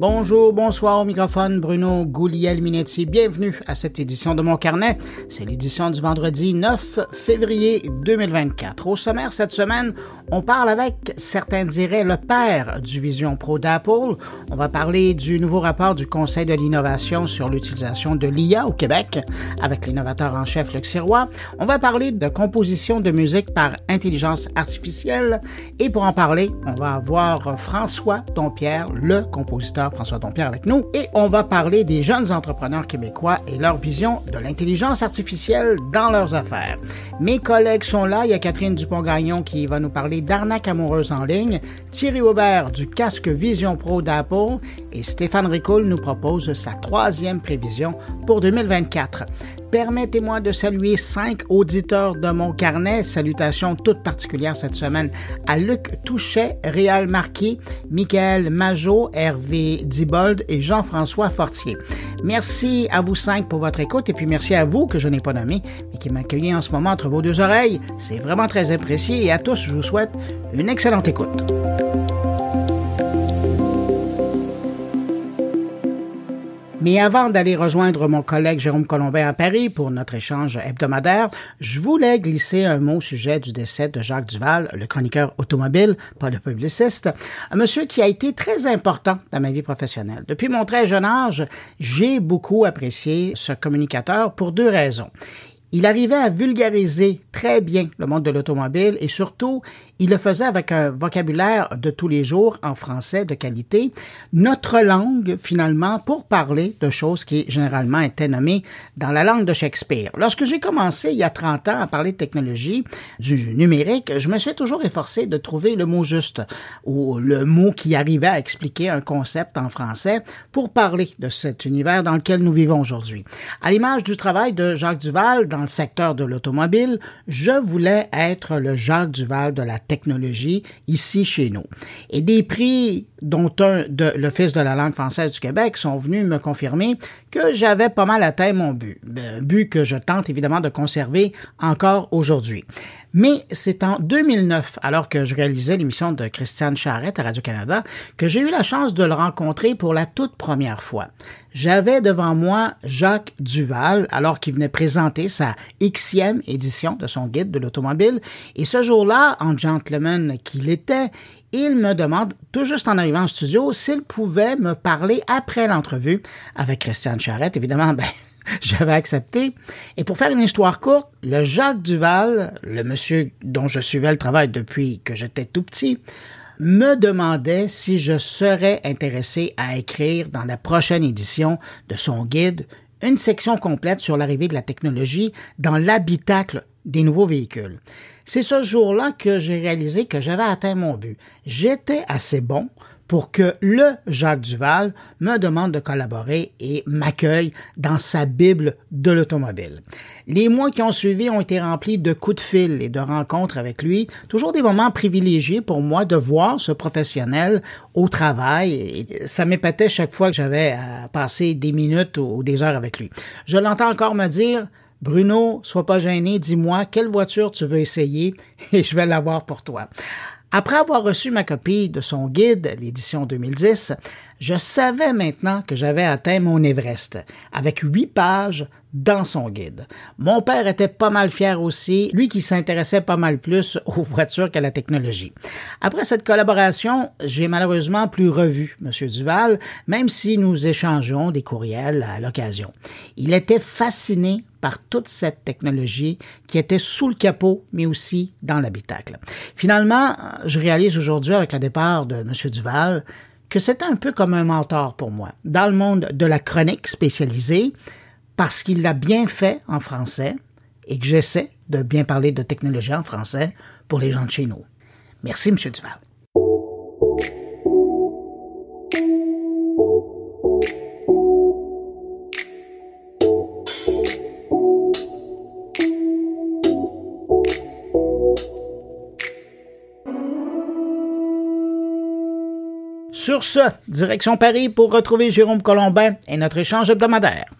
Bonjour, bonsoir au microphone, Bruno Gouliel-Minetti. Bienvenue à cette édition de Mon Carnet. C'est l'édition du vendredi 9 février 2024. Au sommaire cette semaine, on parle avec, certains diraient, le père du Vision Pro d'Apple. On va parler du nouveau rapport du Conseil de l'innovation sur l'utilisation de l'IA au Québec avec l'innovateur en chef Luc Sirois. On va parler de composition de musique par intelligence artificielle. Et pour en parler, on va avoir François Dompierre, le compositeur François Dompierre avec nous. Et on va parler des jeunes entrepreneurs québécois et leur vision de l'intelligence artificielle dans leurs affaires. Mes collègues sont là. Il y a Catherine Dupont-Gagnon qui va nous parler d'arnaque amoureuse en ligne, Thierry Aubert du casque Vision Pro d'Apple et Stéphane Ricoul nous propose sa troisième prévision pour 2024. Permettez-moi de saluer cinq auditeurs de mon carnet. Salutations toutes particulières cette semaine à Luc Touchet, Réal Marquis, Michael Majot, Hervé Dibold et Jean-François Fortier. Merci à vous cinq pour votre écoute et puis merci à vous que je n'ai pas nommé et qui m'accueillez en ce moment entre vos deux oreilles. C'est vraiment très apprécié et à tous, je vous souhaite une excellente écoute. Mais avant d'aller rejoindre mon collègue Jérôme Colombin à Paris pour notre échange hebdomadaire, je voulais glisser un mot au sujet du décès de Jacques Duval, le chroniqueur automobile, pas le publiciste, un monsieur qui a été très important dans ma vie professionnelle. Depuis mon très jeune âge, j'ai beaucoup apprécié ce communicateur pour deux raisons. Il arrivait à vulgariser très bien le monde de l'automobile et surtout, il le faisait avec un vocabulaire de tous les jours en français de qualité, notre langue finalement pour parler de choses qui généralement étaient nommées dans la langue de Shakespeare. Lorsque j'ai commencé il y a 30 ans à parler de technologie, du numérique, je me suis toujours efforcé de trouver le mot juste ou le mot qui arrivait à expliquer un concept en français pour parler de cet univers dans lequel nous vivons aujourd'hui. À l'image du travail de Jacques Duval dans le secteur de l'automobile, je voulais être le Jacques Duval de la technologie ici chez nous. Et des prix dont un de l'Office de la langue française du Québec sont venus me confirmer que j'avais pas mal atteint mon but, un but que je tente évidemment de conserver encore aujourd'hui. Mais c'est en 2009, alors que je réalisais l'émission de Christiane Charrette à Radio-Canada, que j'ai eu la chance de le rencontrer pour la toute première fois. J'avais devant moi Jacques Duval, alors qu'il venait présenter sa Xème édition de son guide de l'automobile, et ce jour-là, en gentleman qu'il était, il me demande, tout juste en arrivant au studio, s'il pouvait me parler après l'entrevue avec Christiane Charrette. Évidemment, ben, j'avais accepté. Et pour faire une histoire courte, le Jacques Duval, le monsieur dont je suivais le travail depuis que j'étais tout petit, me demandait si je serais intéressé à écrire dans la prochaine édition de son guide une section complète sur l'arrivée de la technologie dans l'habitacle des nouveaux véhicules. C'est ce jour-là que j'ai réalisé que j'avais atteint mon but. J'étais assez bon pour que le Jacques Duval me demande de collaborer et m'accueille dans sa Bible de l'automobile. Les mois qui ont suivi ont été remplis de coups de fil et de rencontres avec lui, toujours des moments privilégiés pour moi de voir ce professionnel au travail et ça m'épatait chaque fois que j'avais à passer des minutes ou des heures avec lui. Je l'entends encore me dire Bruno, sois pas gêné, dis-moi quelle voiture tu veux essayer et je vais l'avoir pour toi. Après avoir reçu ma copie de son guide, l'édition 2010, je savais maintenant que j'avais atteint mon Everest, avec huit pages dans son guide. Mon père était pas mal fier aussi, lui qui s'intéressait pas mal plus aux voitures qu'à la technologie. Après cette collaboration, j'ai malheureusement plus revu M. Duval, même si nous échangeons des courriels à l'occasion. Il était fasciné par toute cette technologie qui était sous le capot, mais aussi dans l'habitacle. Finalement, je réalise aujourd'hui, avec le départ de M. Duval, que c'était un peu comme un mentor pour moi, dans le monde de la chronique spécialisée, parce qu'il l'a bien fait en français et que j'essaie de bien parler de technologie en français pour les gens de chez nous. Merci, M. Duval. Sur ce, direction Paris pour retrouver Jérôme Colombin et notre échange hebdomadaire.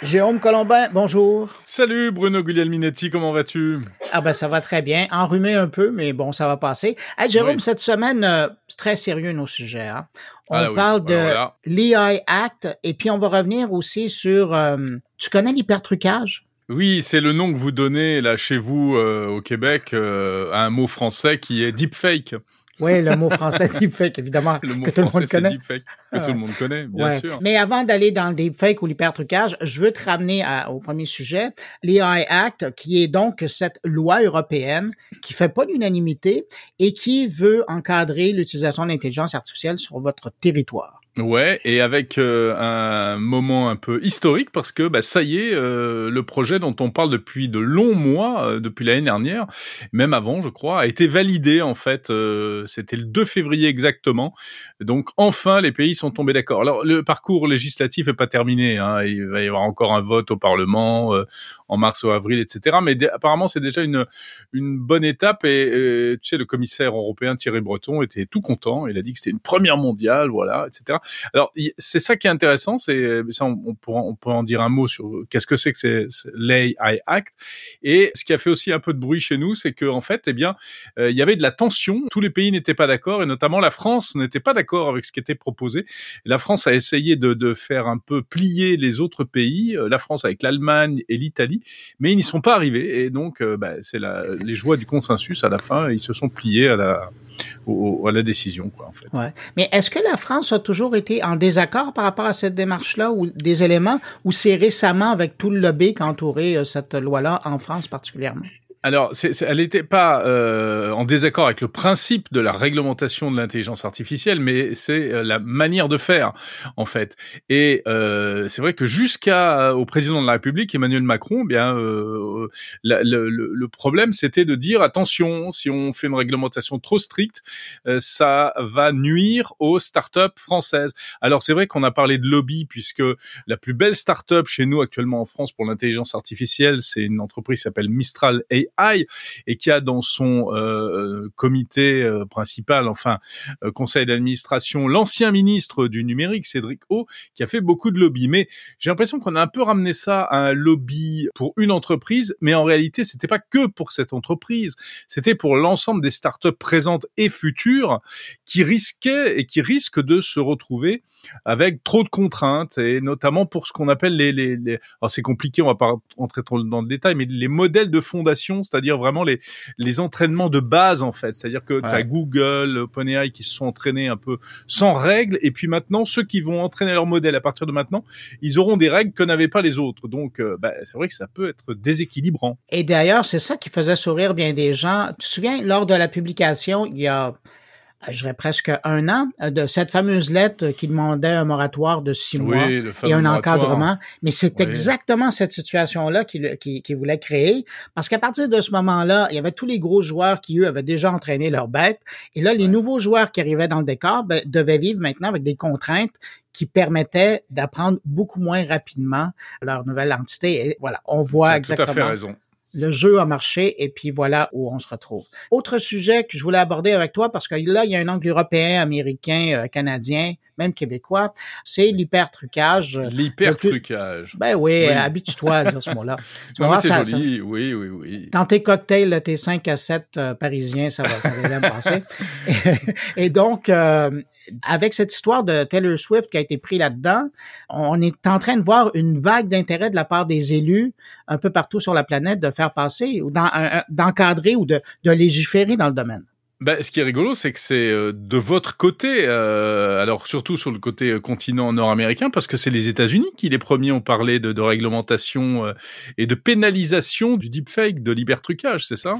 Jérôme Colombin, bonjour. Salut Bruno Guglielminetti, comment vas-tu? Ah ben ça va très bien, enrhumé un peu, mais bon, ça va passer. Hey, Jérôme, cette semaine, euh, c'est très sérieux nos sujets. Hein? On ah parle de l'EI Act et puis on va revenir aussi sur... Euh, tu connais l'hypertrucage? Oui, c'est le nom que vous donnez là chez vous euh, au Québec à un mot français qui est deepfake. Oui, le mot français deepfake, évidemment, le mot que tout le monde connaît. Deepfake, que tout le monde connaît, bien sûr. Mais avant d'aller dans le deepfake ou l'hypertrucage, je veux te ramener au premier sujet, l'AI Act, qui est donc cette loi européenne qui fait pas l'unanimité et qui veut encadrer l'utilisation de l'intelligence artificielle sur votre territoire. Ouais, et avec euh, un moment un peu historique parce que bah, ça y est, euh, le projet dont on parle depuis de longs mois, euh, depuis l'année dernière, même avant, je crois, a été validé en fait. C'était le 2 février exactement. Donc enfin, les pays sont tombés d'accord. Alors le parcours législatif est pas terminé. Hein, il va y avoir encore un vote au Parlement en mars ou avril, etc. Mais apparemment, c'est déjà une une bonne étape. Et, tu sais, le commissaire européen Thierry Breton était tout content. Il a dit que c'était une première mondiale, voilà, etc. Alors c'est ça qui est intéressant, c'est ça on, on, pourra on peut en dire un mot sur qu'est-ce que c'est que c'est l'AI Act et ce qui a fait aussi un peu de bruit chez nous, c'est que en fait, eh bien, euh, il y avait de la tension, tous les pays n'étaient pas d'accord et notamment la France n'était pas d'accord avec ce qui était proposé. La France a essayé de, de faire un peu plier les autres pays, euh, la France avec l'Allemagne et l'Italie, mais ils n'y sont pas arrivés et donc euh, bah, c'est les joies du consensus à la fin, ils se sont pliés à la à la décision, quoi, en fait. Ouais. Mais est-ce que la France a toujours été en désaccord par rapport à cette démarche-là ou des éléments, ou c'est récemment avec tout le lobby qui a entouré euh, cette loi-là en France particulièrement? Alors, elle n'était pas euh, en désaccord avec le principe de la réglementation de l'intelligence artificielle, mais c'est euh, la manière de faire, en fait. Et euh, c'est vrai que jusqu'à au président de la République, Emmanuel Macron, eh bien, le, le, problème, c'était de dire attention, si on fait une réglementation trop stricte, ça va nuire aux startups françaises. Alors, c'est vrai qu'on a parlé de lobby, puisque la plus belle startup chez nous actuellement en France pour l'intelligence artificielle, c'est une entreprise qui s'appelle Mistral AI et qui a dans son euh, comité euh, principal, enfin euh, conseil d'administration, l'ancien ministre du numérique, Cédric O, qui a fait beaucoup de lobby. Mais j'ai l'impression qu'on a un peu ramené ça à un lobby pour une entreprise, mais en réalité, c'était pas que pour cette entreprise, c'était pour l'ensemble des startups présentes et futures qui risquaient et qui risquent de se retrouver avec trop de contraintes et notamment pour ce qu'on appelle les, les, les... alors c'est compliqué, on va pas rentrer trop dans le détail, mais les modèles de fondation c'est-à-dire vraiment les, les entraînements de base en fait. C'est-à-dire que tu as Google, OpenAI qui se sont entraînés un peu sans règles, et puis maintenant ceux qui vont entraîner leur modèle à partir de maintenant, ils auront des règles que n'avaient pas les autres. Donc euh, bah, c'est vrai que ça peut être déséquilibrant. Et d'ailleurs, c'est ça qui faisait sourire bien des gens. Tu te souviens, lors de la publication, il y a je dirais presque un an, euh, de cette fameuse lettre qui demandait un moratoire de six mois et un encadrement. Mais c'est exactement cette situation-là qu'il qui, qui voulait créer, parce qu'à partir de ce moment-là, il y avait tous les gros joueurs qui, eux, avaient déjà entraîné leur bête, et là, les nouveaux joueurs qui arrivaient dans le décor ben, devaient vivre maintenant avec des contraintes qui permettaient d'apprendre beaucoup moins rapidement leur nouvelle entité. Et voilà, on voit exactement. Tout à fait raison le jeu a marché et puis voilà où on se retrouve. Autre sujet que je voulais aborder avec toi parce que là, il y a un angle européen, américain, euh, canadien, même québécois, c'est l'hypertrucage. L'hypertrucage. Ben oui, habitue-toi à dire ce mot-là. c'est joli, oui, oui, oui. Dans tes cocktails, tes 5 à 7 euh, parisiens, ça va, ça va bien passer. et, donc, euh, avec cette histoire de Taylor Swift qui a été pris là-dedans, on est en train de voir une vague d'intérêt de la part des élus un peu partout sur la planète de faire passer ou d'encadrer ou de, légiférer dans le domaine. Ben, ce qui est rigolo, c'est que c'est euh, de votre côté, euh, alors surtout sur le côté euh, continent nord-américain, parce que c'est les États-Unis qui les premiers ont parlé de, réglementation et de pénalisation du deepfake, de libertrucage, c'est ça?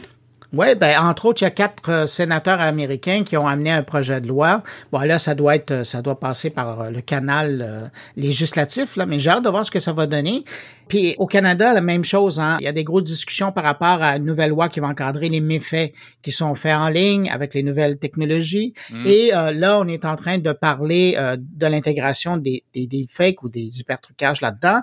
Oui, ben entre autres, il y a quatre euh, sénateurs américains qui ont amené un projet de loi. Bon, là, ça doit être, ça doit passer par euh, le canal euh, législatif, là, mais j'ai hâte de voir ce que ça va donner. Puis au Canada, la même chose. Hein. Il y a des grosses discussions par rapport à une nouvelle loi qui va encadrer les méfaits qui sont faits en ligne avec les nouvelles technologies. Mm. Et là, on est en train de parler de l'intégration des, des, des fakes ou des hypertrucages là-dedans.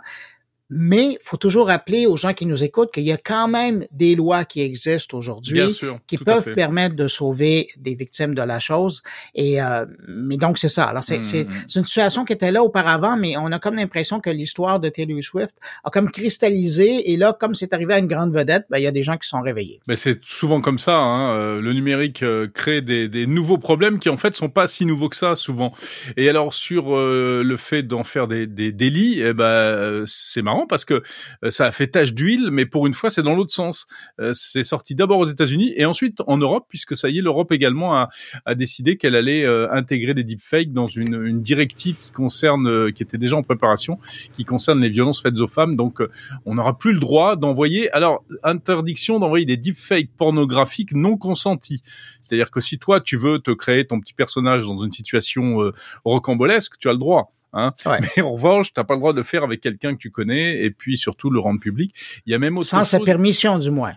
Mais faut toujours rappeler aux gens qui nous écoutent qu'il y a quand même des lois qui existent aujourd'hui qui peuvent permettre de sauver des victimes de la chose. Et euh, mais donc c'est ça. Alors c'est mmh, c'est une situation qui était là auparavant, mais on a comme l'impression que l'histoire de Taylor Swift a comme cristallisé. Et là, comme c'est arrivé à une grande vedette, ben, il y a des gens qui sont réveillés. Ben, c'est souvent comme ça. Hein. Euh, le numérique euh, crée des, des, nouveaux problèmes qui en fait sont pas si nouveaux que ça souvent. Et alors sur le fait d'en faire des, des délits, eh ben c'est marrant parce que ça a fait tache d'huile, mais pour une fois c'est dans l'autre sens. c'est sorti d'abord aux États-Unis et ensuite en Europe, puisque ça y est, l'Europe également a, décidé qu'elle allait intégrer des deepfakes dans une, directive qui concerne, qui était déjà en préparation, qui concerne les violences faites aux femmes. Donc, euh, on n'aura plus le droit d'envoyer. Alors, interdiction d'envoyer des deepfakes pornographiques non consentis. C'est-à-dire que si toi, tu veux te créer ton petit personnage dans une situation euh, rocambolesque, tu as le droit. Hein. Mais en revanche, t'as pas le droit de le faire avec quelqu'un que tu connais et puis surtout le rendre public. Il y a même autre sans sa permission du moins.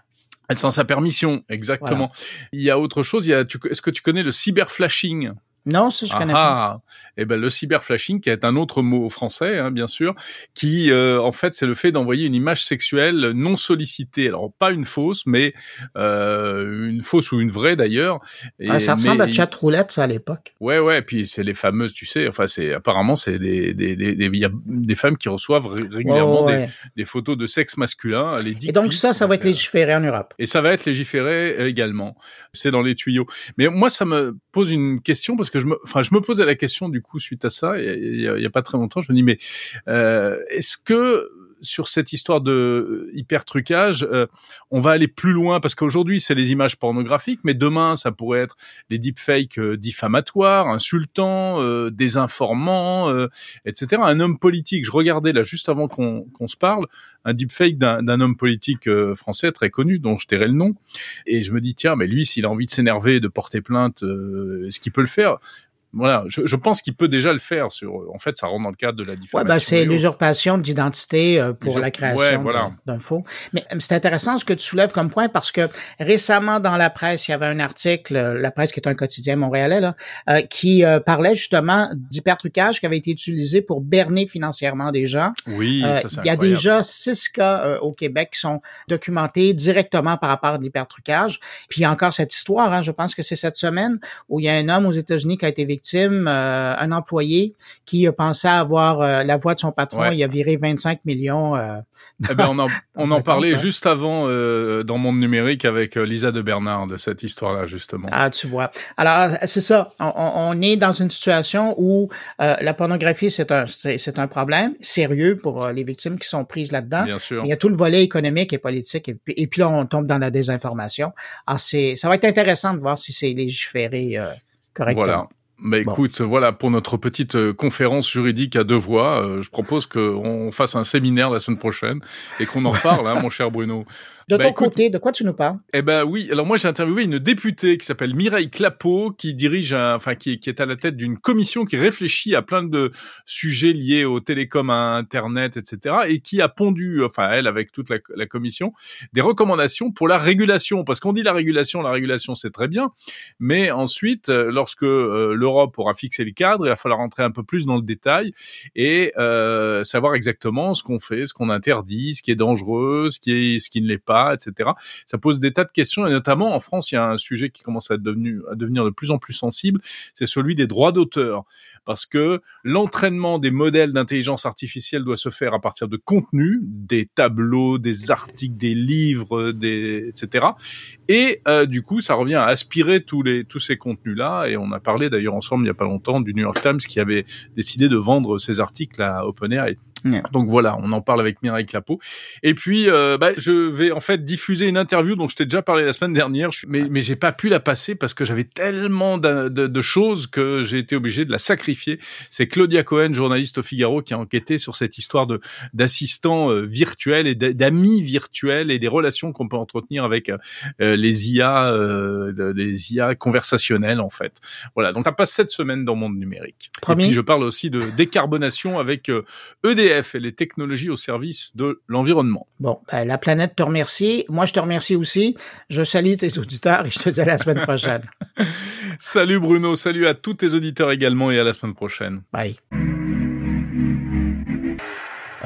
Sans sa permission, exactement. Il y a autre chose. Il y a. Est-ce que tu connais le cyberflashing? Non, ça je connais ah, pas. Eh ben le cyberflashing, qui est un autre mot français, hein, bien sûr, qui euh, en fait c'est le fait d'envoyer une image sexuelle non sollicitée. Alors pas une fausse, mais euh, une fausse ou une vraie d'ailleurs. Ah, ça ressemble à chat roulette ça à l'époque. Ouais ouais, puis c'est les fameuses, tu sais, enfin c'est apparemment c'est des des des il y a des femmes qui reçoivent régulièrement des, des, photos de sexe masculin. Les Et donc ça, ça va être légiféré en Europe. Et ça va être légiféré également. C'est dans les tuyaux. Mais moi ça me pose une question parce que je me, enfin, je me posais la question du coup suite à ça, il y, a, pas très longtemps, je me dis mais euh, est-ce que sur cette histoire de euh, hyper trucage, euh, on va aller plus loin parce qu'aujourd'hui c'est les images pornographiques, mais demain ça pourrait être les deepfakes euh, diffamatoires, insultants, désinformants, etc. Un homme politique, je regardais là juste avant qu'on se parle, un deepfake d'un homme politique français très connu dont je tairai le nom, et je me dis tiens mais lui s'il a envie de s'énerver, de porter plainte, est-ce qu'il peut le faire? Voilà, je, je pense qu'il peut déjà le faire. Sur, en fait, ça rentre dans le cadre de la diffamation. Ouais, ben c'est l'usurpation d'identité euh, pour la création d'un faux. Mais euh, c'est intéressant ce que tu soulèves comme point parce que récemment dans la presse, il y avait un article, euh, la presse qui est un quotidien montréalais, là, qui parlait justement d'hypertrucage qui avait été utilisé pour berner financièrement des gens. Oui, ça, c'est Il y a déjà six cas au Québec qui sont documentés directement par rapport à l'hypertrucage. Puis il y a encore cette histoire, hein, je pense que c'est cette semaine où il y a un homme aux États-Unis qui a été victime euh, un employé qui pensait avoir euh, la voix de son patron, il a viré 25 millions. Euh, eh ben, on en, on en parlait juste avant dans Monde Numérique avec Lisa de Bernard de cette histoire-là, justement. Ah, tu vois. Alors, c'est ça. On, est dans une situation où la pornographie, c'est un, c'est un problème sérieux pour les victimes qui sont prises là-dedans. Bien sûr. Il y a tout le volet économique et politique. Et puis, là, on tombe dans la désinformation. Alors, c'est, ça va être intéressant de voir si c'est légiféré correctement. Voilà. Bah écoute, voilà pour notre petite euh, conférence juridique à deux voix. Euh, je propose qu'on fasse un séminaire la semaine prochaine et qu'on en reparle, hein, mon cher Bruno. De bah, ton côté, de quoi tu nous parles? Eh ben oui, alors moi j'ai interviewé une députée qui s'appelle Mireille Clapeau, qui dirige, un, enfin qui, qui est à la tête d'une commission qui réfléchit à plein de sujets liés aux télécoms, à Internet, etc. Et qui a pondu, enfin elle avec toute la, la commission, des recommandations pour la régulation. Parce qu'on dit la régulation, la régulation c'est très bien, mais ensuite, euh, lorsque euh, l'Europe aura fixé le cadre, il va falloir rentrer un peu plus dans le détail et euh, savoir exactement ce qu'on fait, ce qu'on interdit, ce qui est dangereux, ce qui est, ce qui ne l'est pas etc. Ça pose des tas de questions et notamment en France, il y a un sujet qui commence à, devenir, de plus en plus sensible, c'est celui des droits d'auteur. Parce que l'entraînement des modèles d'intelligence artificielle doit se faire à partir de contenus, des tableaux, des articles, des livres, des, etc. Et euh, du coup, ça revient à aspirer tous les tous ces contenus-là. Et on a parlé d'ailleurs ensemble il y a pas longtemps du New York Times qui avait décidé de vendre ses articles à OpenAI. Donc voilà, on en parle avec Mireille Clapeau. Et puis, euh, bah, je vais en fait diffuser une interview dont je t'ai déjà parlé la semaine dernière, mais, mais j'ai pas pu la passer parce que j'avais tellement de, de, choses que j'ai été obligé de la sacrifier. C'est Claudia Cohen, journaliste au Figaro, qui a enquêté sur cette histoire de d'assistants euh, virtuels et d'amis virtuels et des relations qu'on peut entretenir avec euh, les IA, les IA conversationnelles en fait. Voilà, donc ça passe cette semaine dans Monde Numérique. Et puis je parle aussi de décarbonation avec EDF et les technologies au service de l'environnement. Bon, ben, la planète te remercie. Moi, je te remercie aussi. Je salue tes auditeurs et je te dis à la semaine prochaine. salut Bruno, salut à tous tes auditeurs également et à la semaine prochaine. Bye.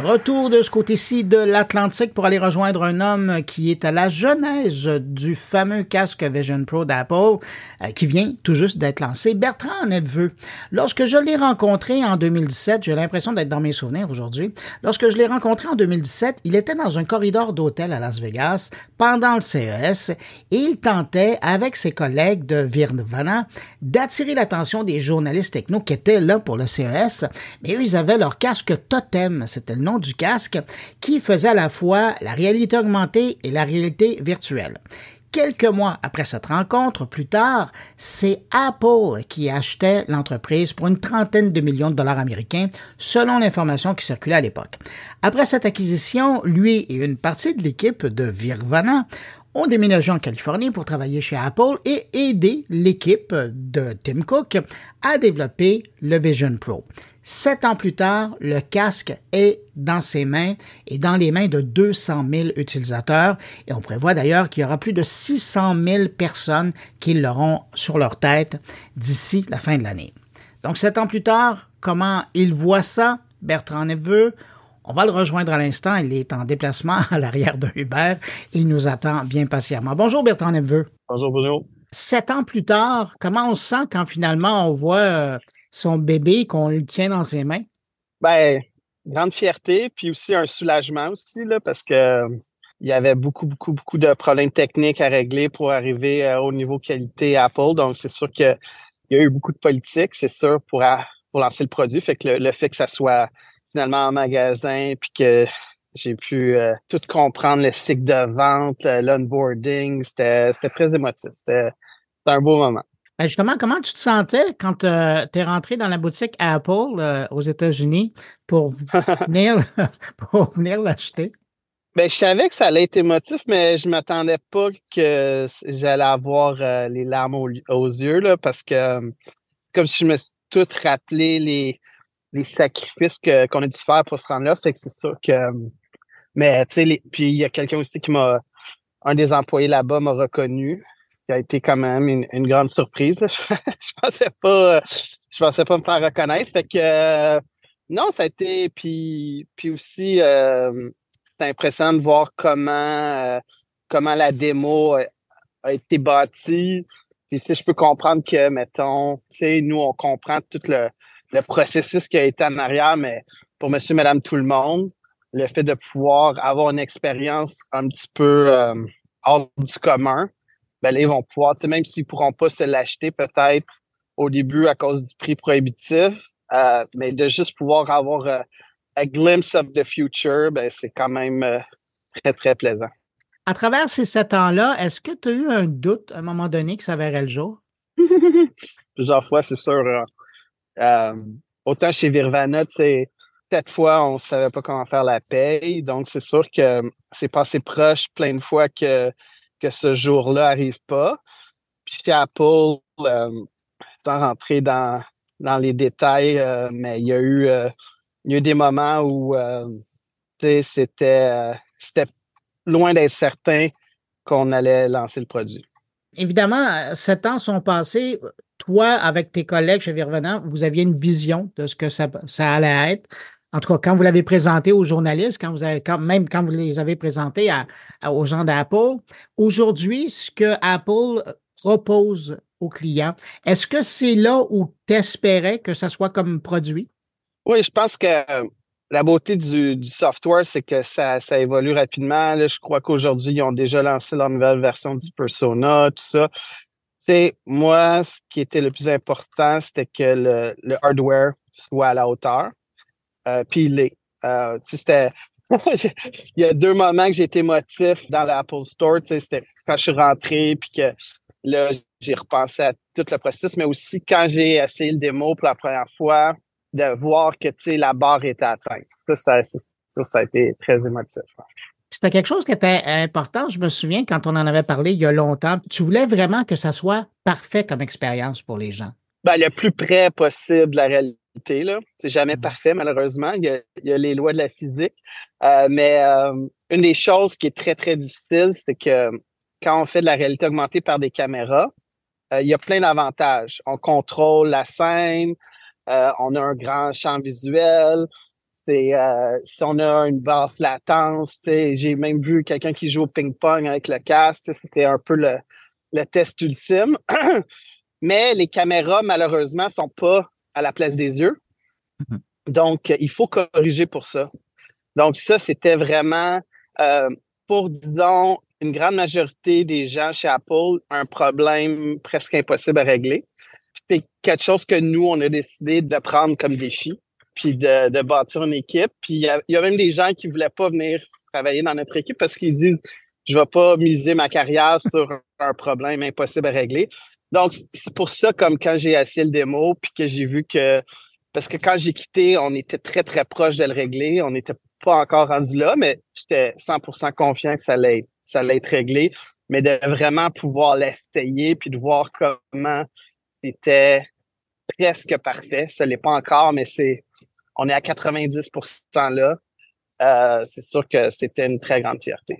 Retour de ce côté-ci de l'Atlantique pour aller rejoindre un homme qui est à la genèse du fameux casque Vision Pro d'Apple euh, qui vient tout juste d'être lancé, Bertrand Nepveux. Lorsque je l'ai rencontré en 2017, j'ai l'impression d'être dans mes souvenirs aujourd'hui, lorsque je l'ai rencontré en 2017, il était dans un corridor d'hôtel à Las Vegas pendant le CES et il tentait avec ses collègues de Virvana d'attirer l'attention des journalistes techno qui étaient là pour le CES, mais eux, ils avaient leur casque totem, c'était nom du casque, qui faisait à la fois la réalité augmentée et la réalité virtuelle. Quelques mois après cette rencontre, plus tard, c'est Apple qui achetait l'entreprise pour une trentaine de millions de dollars américains, selon l'information qui circulait à l'époque. Après cette acquisition, lui et une partie de l'équipe de Virvana ont déménagé en Californie pour travailler chez Apple et aider l'équipe de Tim Cook à développer le Vision Pro. Sept ans plus tard, le casque est dans ses mains et dans les mains de 200 000 utilisateurs et on prévoit d'ailleurs qu'il y aura plus de 600 000 personnes qui l'auront sur leur tête d'ici la fin de l'année. Donc sept ans plus tard, comment il voit ça, Bertrand Neveu? On va le rejoindre à l'instant. Il est en déplacement à l'arrière de Uber et il nous attend bien patiemment. Bonjour Bertrand Neveu. Bonjour Bruno. Sept ans plus tard, comment on se sent quand finalement on voit euh, son bébé, qu'on le tient dans ses mains? Ben, grande fierté, puis aussi un soulagement aussi, là, parce que il y avait beaucoup, beaucoup, beaucoup de problèmes techniques à régler pour arriver euh, au niveau qualité Apple. Donc, c'est sûr qu'il y a eu beaucoup de politique, c'est sûr, pour, pour lancer le produit. Fait que le, fait que ça soit finalement en magasin, puis que j'ai pu euh, tout comprendre, le cycle de vente, l'onboarding, c'était très émotif. C'était un beau moment. Ben, justement, comment tu te sentais quand euh, tu es rentré dans la boutique Apple euh, aux États-Unis pour venir, pour venir l'acheter? Ben, je savais que ça allait être émotif, mais je m'attendais pas que j'allais avoir euh, les larmes aux, yeux, là, parce que c'est comme si je me suis tout rappelé les, les sacrifices qu'on a dû faire pour se rendre là. Fait que c'est sûr que. Mais, tu sais, puis il y a quelqu'un aussi qui m'a. Un des employés là-bas m'a reconnu qui a été quand même une, grande surprise. je pensais pas, je pensais pas me faire reconnaître. Que euh, non, ça a été puis puis aussi euh, c'était impressionnant de voir comment euh, comment la démo a, été bâtie. Puis je peux comprendre que mettons, tu sais, nous on comprend tout le, le processus qui a été en arrière, mais pour Monsieur, Madame, tout le monde, le fait de pouvoir avoir une expérience un petit peu hors du commun, ben là, ils vont pouvoir, même s'ils ne pourront pas se l'acheter peut-être au début à cause du prix prohibitif, euh, mais de juste pouvoir avoir un euh, glimpse of the future, ben, c'est quand même euh, très, très plaisant. À travers ces sept ans-là, est-ce que tu as eu un doute à un moment donné que ça verrait le jour? Plusieurs fois, c'est sûr. autant chez Virvana, cette fois, on ne savait pas comment faire la paye. Donc, c'est sûr que c'est passé proche plein de fois que que ce jour-là n'arrive pas. Puis chez Apple, euh, sans rentrer dans, dans les détails, euh, mais il y, a eu, euh, y a eu des moments où c'était loin d'être certain qu'on allait lancer le produit. Évidemment, sept ans sont passés. Toi, avec tes collègues chez Virvenant, vous aviez une vision de ce que ça allait être en tout cas, quand vous l'avez présenté aux journalistes, quand vous avez, même quand vous les avez présentés aux gens d'Apple, aujourd'hui, ce que Apple propose aux clients, est-ce que c'est là où tu espérais que ça soit comme produit? Oui, je pense que la beauté du, software, c'est que ça, ça, évolue rapidement. je crois qu'aujourd'hui, ils ont déjà lancé leur nouvelle version du Persona, tout ça. C'est moi, ce qui était le plus important, c'était que le, le hardware soit à la hauteur. Euh, puis il. Euh, c'était. il y a deux moments que j'ai été émotif dans l'Apple Store. C'était quand je suis rentré, puis que là, j'ai repensé à tout le processus, mais aussi quand j'ai essayé le démo pour la première fois, de voir que la barre était atteinte. Ça, ça, ça, a été très émotif. C'était quelque chose qui était important. Je me souviens quand on en avait parlé il y a longtemps. Tu voulais vraiment que ça soit parfait comme expérience pour les gens? Ben, le plus près possible de la réalité c'est jamais mmh. parfait, malheureusement. Il y, a, les lois de la physique. Euh, mais euh, une des choses qui est très, très difficile, c'est que quand on fait de la réalité augmentée par des caméras, euh, il y a plein d'avantages. On contrôle la scène, on a un grand champ visuel. Euh, si on a une basse latence, j'ai même vu quelqu'un qui joue au ping-pong avec le casque, c'était un peu le, le test ultime. Mais les caméras, malheureusement, sont pas à la place des yeux. Mm-hmm. Donc, il faut corriger pour ça. Donc, ça, c'était vraiment euh, pour, disons, une grande majorité des gens chez Apple, un problème presque impossible à régler. C'est quelque chose que nous, on a décidé de prendre comme défi, puis de, bâtir une équipe. Puis il y, a, même des gens qui voulaient pas venir travailler dans notre équipe parce qu'ils disent je vais pas miser ma carrière sur un problème impossible à régler. Donc, c'est pour ça, comme quand j'ai assis le démo, puis que j'ai vu que parce que quand j'ai quitté, on était très, très proche de le régler. On n'était pas encore rendu là, mais j'étais 100% confiant que ça allait, ça allait être réglé. Mais de vraiment pouvoir l'essayer puis de voir comment c'était presque parfait. Ce n'est pas encore, mais c'est on est à 90% là. Euh, c'est sûr que c'était une très grande fierté.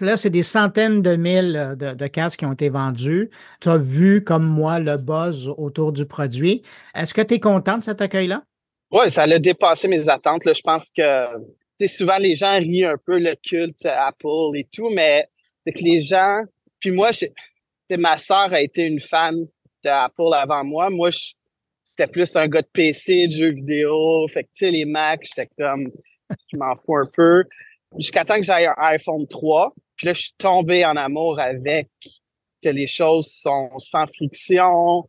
Là, c'est des centaines de mille euh, de, casques qui ont été vendus. Tu as vu, comme moi, le buzz autour du produit. Est-ce que tu es content de cet accueil-là? Oui, ça a dépassé mes attentes. Je pense que souvent les gens rient un peu le culte Apple et tout, mais c'est que les gens. Puis moi, ma sœur a été une fan d'Apple avant moi. Moi, j'étais plus un gars de PC, de jeux vidéo. Fait que tu sais, les Macs, j'étais comme je m'en fous un peu jusqu'à temps que j'aille un iPhone 3. Puis là, je suis tombé en amour avec que les choses sont sans friction,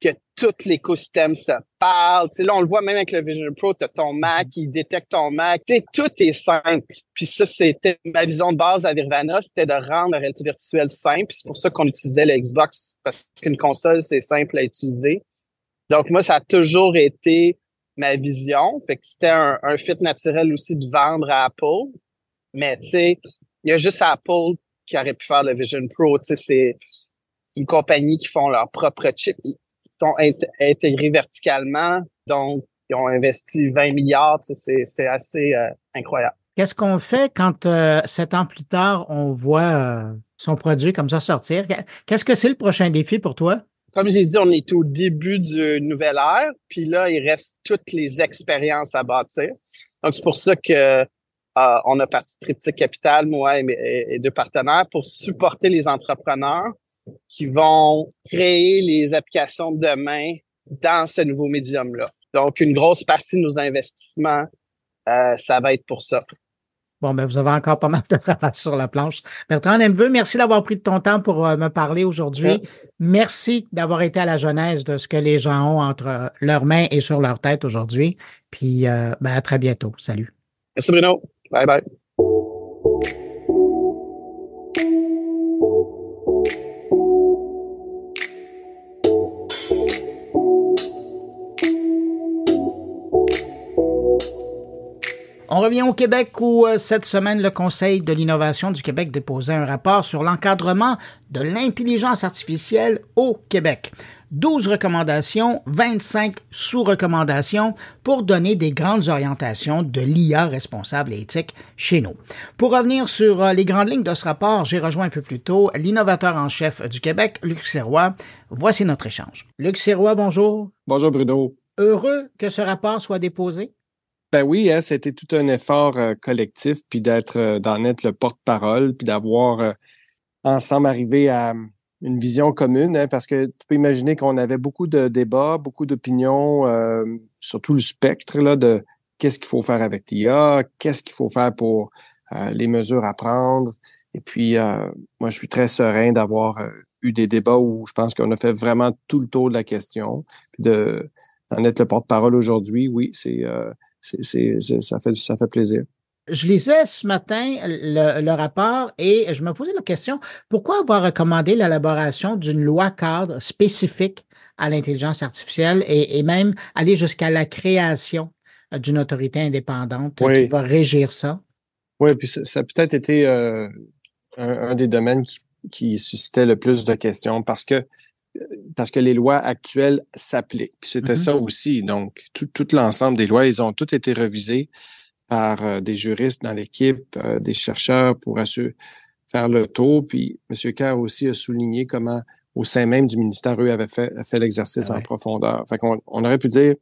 que tout l'écosystème se parle. Tu sais, là, on le voit même avec le Vision Pro, tu as ton Mac, il détecte ton Mac. Tu sais, tout est simple. Puis ça, c'était ma vision de base à Virvana, c'était de rendre la réalité virtuelle simple. c'est pour ça qu'on utilisait le Xbox, parce qu'une console, c'est simple à utiliser. Donc, moi, ça a toujours été ma vision. Fait que c'était un, un fit naturel aussi de vendre à Apple. Mais tu sais, il y a juste Apple qui aurait pu faire le Vision Pro. Tu sais, c'est une compagnie qui font leur propre chip. Ils sont intégrés verticalement, donc ils ont investi 20 milliards. Tu sais, c'est assez euh, incroyable. Qu'est-ce qu'on fait quand euh, sept ans plus tard, on voit euh, son produit comme ça sortir? Qu'est-ce que c'est le prochain défi pour toi? Comme j'ai dit, on est au début du nouvel ère, puis là, il reste toutes les expériences à bâtir. Donc, c'est pour ça que euh, on a parti Triptyque Capital, moi et, deux partenaires, pour supporter les entrepreneurs qui vont créer les applications de demain dans ce nouveau médium-là. Donc, une grosse partie de nos investissements, euh, ça va être pour ça. Bon, ben, vous avez encore pas mal de travail sur la planche. Bertrand Nemveux, merci d'avoir pris de ton temps pour euh, me parler aujourd'hui. Merci d'avoir été à la genèse de ce que les gens ont entre leurs mains et sur leur tête aujourd'hui. Puis, ben, à très bientôt. Salut. Merci, Bruno. Bye bye. On revient au Québec où euh, cette semaine, le Conseil de l'innovation du Québec déposait un rapport sur l'encadrement de l'intelligence artificielle au Québec. 12 recommandations, 25 sous-recommandations pour donner des grandes orientations de l'IA responsable et éthique chez nous. Pour revenir sur euh, les grandes lignes de ce rapport, j'ai rejoint un peu plus tôt l'innovateur en chef du Québec, Luc Serrois. Voici notre échange. Luc Serrois, bonjour. Bonjour Bruno. Heureux que ce rapport soit déposé? Ben oui, hein, c'était tout un effort euh, collectif, puis d'être, euh, d'en être le porte-parole, puis d'avoir ensemble arrivé à, une vision commune, hein, parce que tu peux imaginer qu'on avait beaucoup de débats, beaucoup d'opinions, euh, sur tout le spectre là, de qu'est-ce qu'il faut faire avec l'IA, qu'est-ce qu'il faut faire pour euh, les mesures à prendre. Et puis, euh, moi, je suis très serein d'avoir euh, eu des débats où je pense qu'on a fait vraiment tout le tour de la question. Puis de, d'en être le porte-parole aujourd'hui, oui, c'est, c'est, ça, fait, ça fait plaisir je lisais ce matin le, rapport et je me posais la question, pourquoi avoir recommandé l'élaboration d'une loi cadre spécifique à l'intelligence artificielle et, même aller jusqu'à la création d'une autorité indépendante qui va régir ça? Oui, puis ça, a peut-être été euh, un, des domaines qui, suscitait le plus de questions parce que parce que les lois actuelles s'appliquent. C'était mm-hmm. ça aussi. Donc, tout, tout l'ensemble des lois, ils ont toutes été revisées par euh, des juristes dans l'équipe, euh, des chercheurs pour assurer, faire le tour. Puis M. Kerr aussi a souligné comment, au sein même du ministère, eux avaient fait, l'exercice ah en profondeur. Fait qu'on on aurait pu dire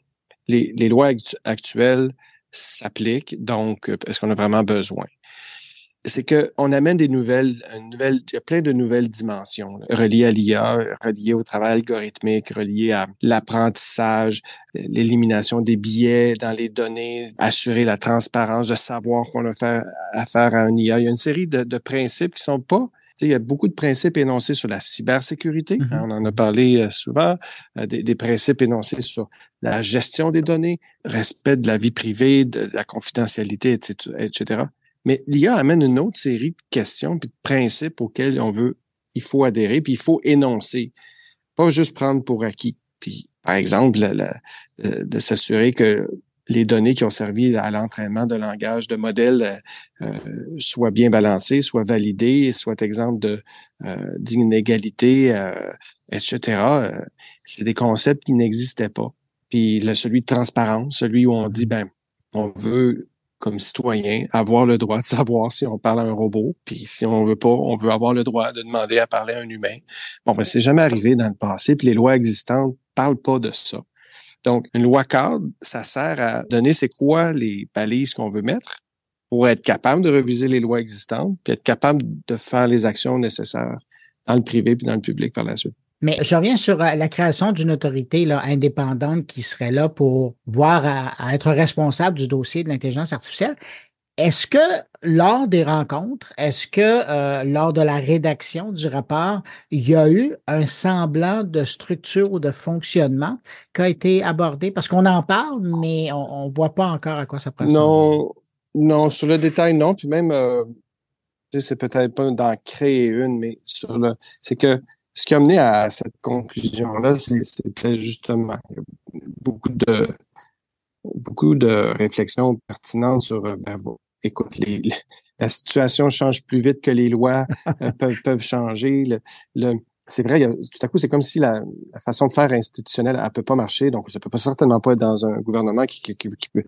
les, les lois actuelles s'applique. Donc, est-ce qu'on a vraiment besoin? C'est qu'on amène des nouvelles, nouvelles, il y a plein de nouvelles dimensions reliées à l'IA, reliées au travail algorithmique, reliées à l'apprentissage, l'élimination des biais dans les données, assurer la transparence, de savoir qu'on a affaire à un IA. Il y a une série de, de principes qui sont pas il y a beaucoup de principes énoncés sur la cybersécurité. Mm-hmm. on en a parlé euh, souvent. Euh, des, des, principes énoncés sur la gestion des données, respect de la vie privée, de la confidentialité, etc. Mais l'IA amène une autre série de questions puis de principes auxquels on veut, il faut adhérer, puis il faut énoncer. Pas juste prendre pour acquis. Puis, par exemple, de, s'assurer que les données qui ont servi à l'entraînement de langage de modèles euh, soient bien balancées, soient validées, soient exemples de euh, d'inégalité, euh, etc. Euh, c'est des concepts qui n'existaient pas. Puis le, celui de transparence, celui où on dit ben on veut comme citoyen, avoir le droit de savoir si on parle à un robot, puis si on veut pas, on veut avoir le droit de demander à parler à un humain. Bon, ben c'est jamais arrivé dans le passé, puis les lois existantes parlent pas de ça. Donc, une loi cadre, ça sert à donner c'est quoi les balises qu'on veut mettre pour être capable de reviser les lois existantes, puis être capable de faire les actions nécessaires dans le privé puis dans le public par la suite. Mais je reviens sur euh, la création d'une autorité là, indépendante qui serait là pour voir à, être responsable du dossier de l'intelligence artificielle. Est-ce que lors des rencontres, est-ce que euh, lors de la rédaction du rapport, il y a eu un semblant de structure ou de fonctionnement qui a été abordé? Parce qu'on en parle, mais on ne voit pas encore à quoi ça peut Non, non, sur le détail, non. Puis même, euh, c'est peut-être pas d'en créer une, mais sur le, c'est que ce qui a mené à cette conclusion-là, c'était justement beaucoup de beaucoup de réflexions pertinentes sur euh, ben bon, écoute, les, la situation change plus vite que les lois euh, peuvent, peuvent changer. Le, c'est vrai, tout à coup, c'est comme si la, façon de faire institutionnelle, elle peut pas marcher. Donc, ça peut pas certainement pas être dans un gouvernement qui, qui, qui peut,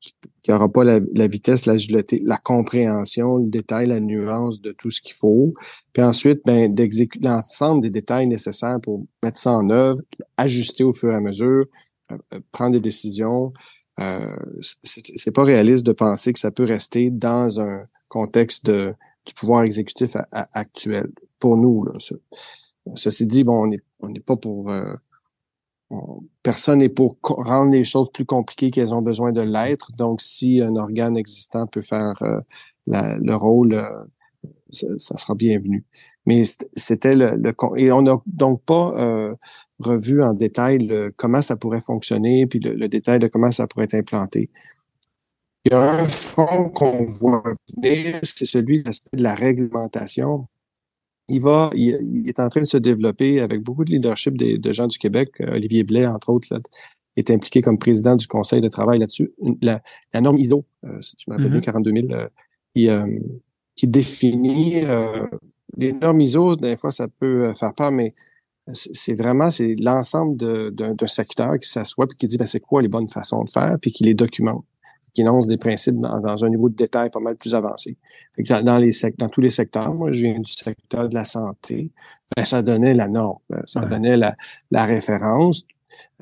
qui n'aura pas la, vitesse, l'agilité, la compréhension, le détail, la nuance de tout ce qu'il faut. Puis ensuite, ben, d'exécuter l'ensemble des détails nécessaires pour mettre ça en œuvre, ajuster au fur et à mesure, euh, euh, prendre des décisions. Euh, c'est pas réaliste de penser que ça peut rester dans un contexte de, du pouvoir exécutif actuel. Pour nous, là, ceci dit, bon, on n'est pas pour euh, personne n'est pour rendre les choses plus compliquées qu'elles ont besoin de l'être. Donc, si un organe existant peut faire euh, le rôle, euh, ça, sera bienvenu. Mais c'était le, et on n'a donc pas euh, revu en détail le, comment ça pourrait fonctionner, puis le, détail de comment ça pourrait être implanté. Il y a un front qu'on voit venir, c'est celui de la réglementation il va, il, est en train de se développer avec beaucoup de leadership de gens du Québec. Euh, Olivier Blais, entre autres, là, est impliqué comme président du conseil de travail là-dessus. La, norme ISO, euh, si tu me rappelles bien, 42 000, qui définit euh, les normes ISO. Des fois, ça peut faire peur, mais c'est vraiment c'est l'ensemble d'un secteur qui s'assoit puis qui dit ben, c'est quoi les bonnes façons de faire puis qui les documente qui énonce des principes dans, un niveau de détail pas mal plus avancé. dans, les dans tous les secteurs, moi je viens du secteur de la santé, ben, ça donnait la norme, ben, ça donnait la, la référence,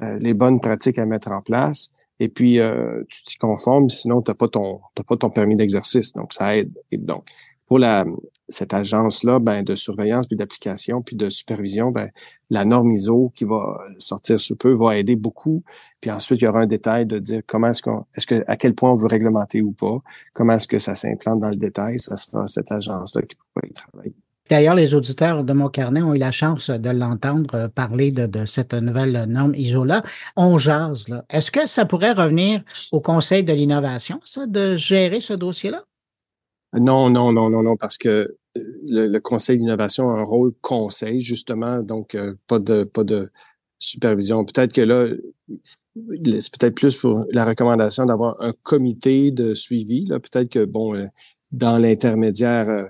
euh, les bonnes pratiques à mettre en place, et puis euh, tu t'y conformes, sinon tu n'as pas ton pas ton permis d'exercice, donc ça aide. Et donc pour la cette agence-là ben, de surveillance, puis d'application, puis de supervision, ben, la norme ISO qui va sortir sous peu va aider beaucoup. Puis ensuite, il y aura un détail de dire comment est-ce qu'on, est-ce que, à quel point on veut réglementer ou pas, comment est-ce que ça s'implante dans le détail, ça sera cette agence-là qui pourra y travailler. D'ailleurs, les auditeurs de mon carnet ont eu la chance de l'entendre euh, parler de, cette nouvelle norme ISO-là. On jase. Est-ce que ça pourrait revenir au Conseil de l'innovation, ça, de gérer ce dossier-là? Non, non, non, non, non, parce que euh, le, Conseil d'innovation a un rôle conseil, justement, donc euh, pas de pas de supervision. Peut-être que là, c'est peut-être plus pour la recommandation d'avoir un comité de suivi. Là. Peut-être que, bon, euh, dans l'intermédiaire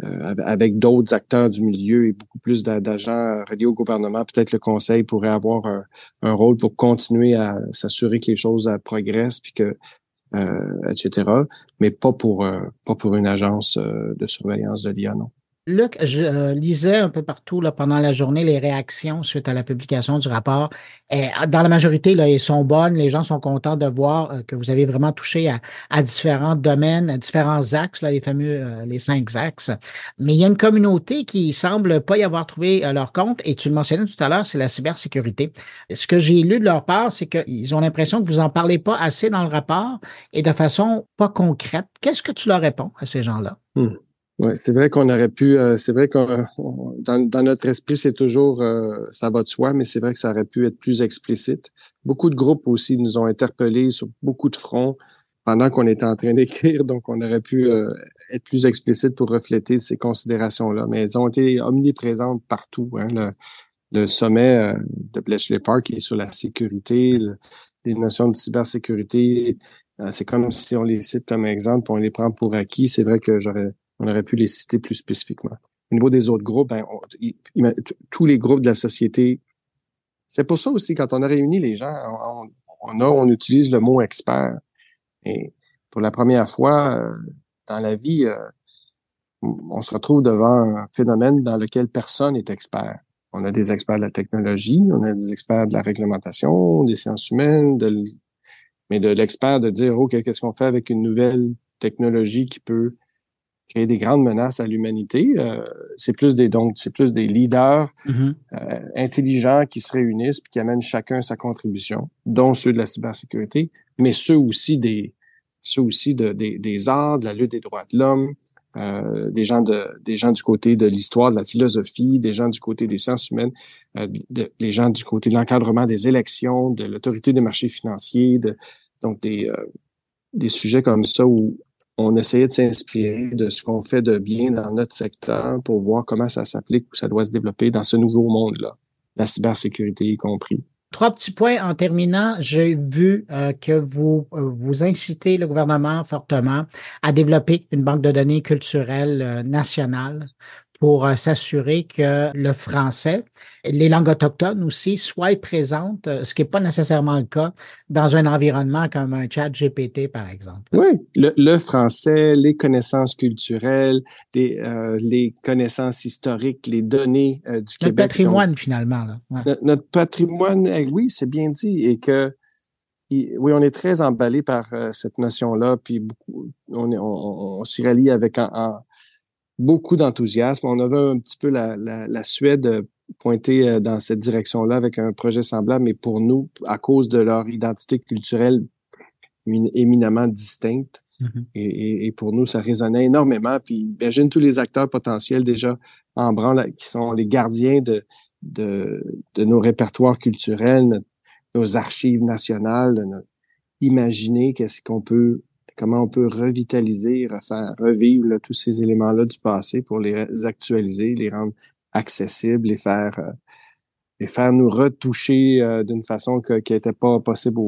avec d'autres acteurs du milieu et beaucoup plus d'agents reliés au gouvernement, peut-être le Conseil pourrait avoir un, un rôle pour continuer à s'assurer que les choses progressent puis que euh, etc. Mais pas pour euh, pas pour une agence euh, de surveillance de l'IA, non. Luc, je euh, lisais un peu partout là, pendant la journée les réactions suite à la publication du rapport. Et, dans la majorité, là, elles sont bonnes. Les gens sont contents de voir euh, que vous avez vraiment touché à, différents domaines, à différents axes, là, les fameux euh, les cinq axes. Mais il y a une communauté qui semble pas y avoir trouvé leur compte. Et tu le mentionnais tout à l'heure, c'est la cybersécurité. Ce que j'ai lu de leur part, c'est qu'ils ont l'impression que vous en parlez pas assez dans le rapport et de façon pas concrète. Qu'est-ce que tu leur réponds à ces gens-là? Hmm. Oui, c'est vrai qu'on aurait pu, euh, c'est vrai qu'on dans, notre esprit, c'est toujours euh, ça va de soi, mais c'est vrai que ça aurait pu être plus explicite. Beaucoup de groupes aussi nous ont interpellés sur beaucoup de fronts pendant qu'on était en train d'écrire, donc on aurait pu euh, être plus explicite pour refléter ces considérations-là. Mais elles ont été omniprésentes partout. Hein, le, le, sommet de Bletchley Park est sur la sécurité, les notions de cybersécurité. c'est comme si on les cite comme exemple, on les prend pour acquis. C'est vrai que j'aurais on aurait pu les citer plus spécifiquement. Au niveau des autres groupes, ben, tous les groupes de la société, c'est pour ça aussi, quand on a réuni les gens, on, a, on utilise le mot expert. Et pour la première fois euh, dans la vie, euh, on se retrouve devant un phénomène dans lequel personne n'est expert. On a des experts de la technologie, on a des experts de la réglementation, des sciences humaines, mais de l'expert de dire, OK, qu'est-ce qu'on fait avec une nouvelle technologie qui peut créer des grandes menaces à l'humanité. Euh, c'est plus des donc c'est plus des leaders mm-hmm. euh, intelligents qui se réunissent puis qui amènent chacun sa contribution, dont ceux de la cybersécurité, mais ceux aussi des ceux aussi de, des, des arts, de la lutte des droits de l'homme, euh, des gens de des gens du côté de l'histoire, de la philosophie, des gens du côté des sciences humaines, euh, des gens du côté de l'encadrement des élections, de l'autorité des marchés financiers, de donc des des sujets comme ça où on essayait de s'inspirer de ce qu'on fait de bien dans notre secteur pour voir comment ça s'applique ou ça doit se développer dans ce nouveau monde-là, la cybersécurité y compris. Trois petits points en terminant. J'ai vu euh, que vous euh, vous incitez le gouvernement fortement à développer une banque de données culturelle euh, nationale pour euh, s'assurer que le français, les langues autochtones aussi, soient présentes, euh, ce qui n'est pas nécessairement le cas dans un environnement comme un chat GPT, par exemple. Oui, le, français, les connaissances culturelles, les, euh, les connaissances historiques, les données du notre Québec. Notre patrimoine, finalement. Notre, patrimoine, eh oui, c'est bien dit. Et que oui, on est très emballé par cette notion-là, puis beaucoup, on, on, on s'y rallie avec un, beaucoup d'enthousiasme. On avait un petit peu la, la, la Suède euh, pointée euh, dans cette direction-là avec un projet semblable, mais pour nous, à cause de leur identité culturelle éminemment distincte, mm-hmm. et, et, pour nous, ça résonnait énormément. Puis imagine tous les acteurs potentiels déjà en branle qui sont les gardiens de, de, de nos répertoires culturels, nos archives nationales, imaginer qu'est-ce qu'on peut comment on peut revitaliser, refaire, revivre tous ces éléments-là du passé pour les actualiser, les rendre accessibles, les faire, euh, les faire nous retoucher euh, d'une façon qui n'était pas possible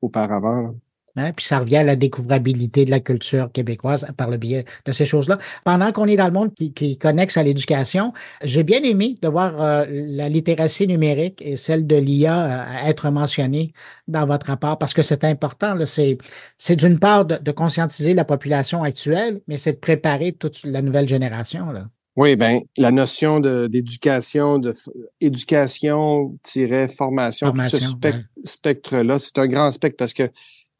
auparavant. Hein, puis ça revient à la découvrabilité de la culture québécoise par le biais de ces choses-là. Pendant qu'on est dans le monde qui, qui est connexe à l'éducation, j'ai bien aimé de voir euh, la littératie numérique et celle de l'IA euh, être mentionnées dans votre rapport parce que c'est important. C'est, d'une part de, conscientiser la population actuelle, mais c'est de préparer toute la nouvelle génération. Là. Oui, ben la notion d'éducation, de, éducation-formation, tout ce spectre-là, c'est un grand spectre parce que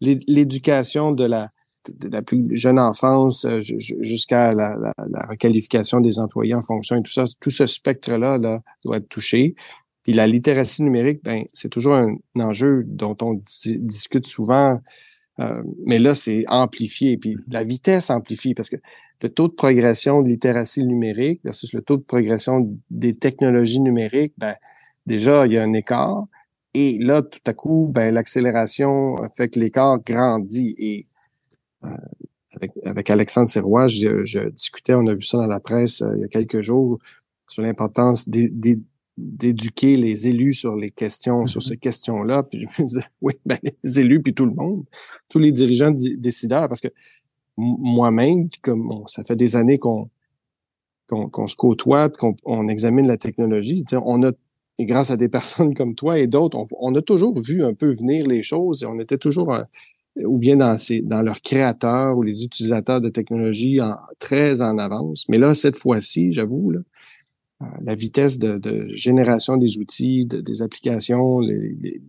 l'éducation de la, de la plus jeune enfance euh, jusqu'à la, la, la, requalification des employés en fonction et tout ça, tout ce spectre-là là, doit être touché. Puis la littératie numérique, ben, c'est toujours un, enjeu dont on discute souvent, euh, mais là, c'est amplifié. Puis la vitesse amplifie parce que le taux de progression de littératie numérique versus le taux de progression des technologies numériques, ben, déjà, il y a un écart. Et là, tout à coup, ben, l'accélération fait que l'écart grandit. Et euh, avec, Alexandre Serrois, je, discutais, on a vu ça dans la presse euh, il y a quelques jours, sur l'importance d'éduquer les élus sur les questions, sur ces mm-hmm. questions-là. Puis je me disais, oui, ben, les élus, puis tout le monde, tous les dirigeants décideurs, parce que moi-même, comme ça fait des années qu'on qu'on se côtoie, qu'on on examine la technologie, on a et grâce à des personnes comme toi et d'autres, on, a toujours vu un peu venir les choses et on était toujours euh, ou bien dans, ces, leurs créateurs ou les utilisateurs de technologies en, très en avance. Mais là, cette fois-ci, j'avoue, euh, la vitesse de, génération des outils, de, des applications, les,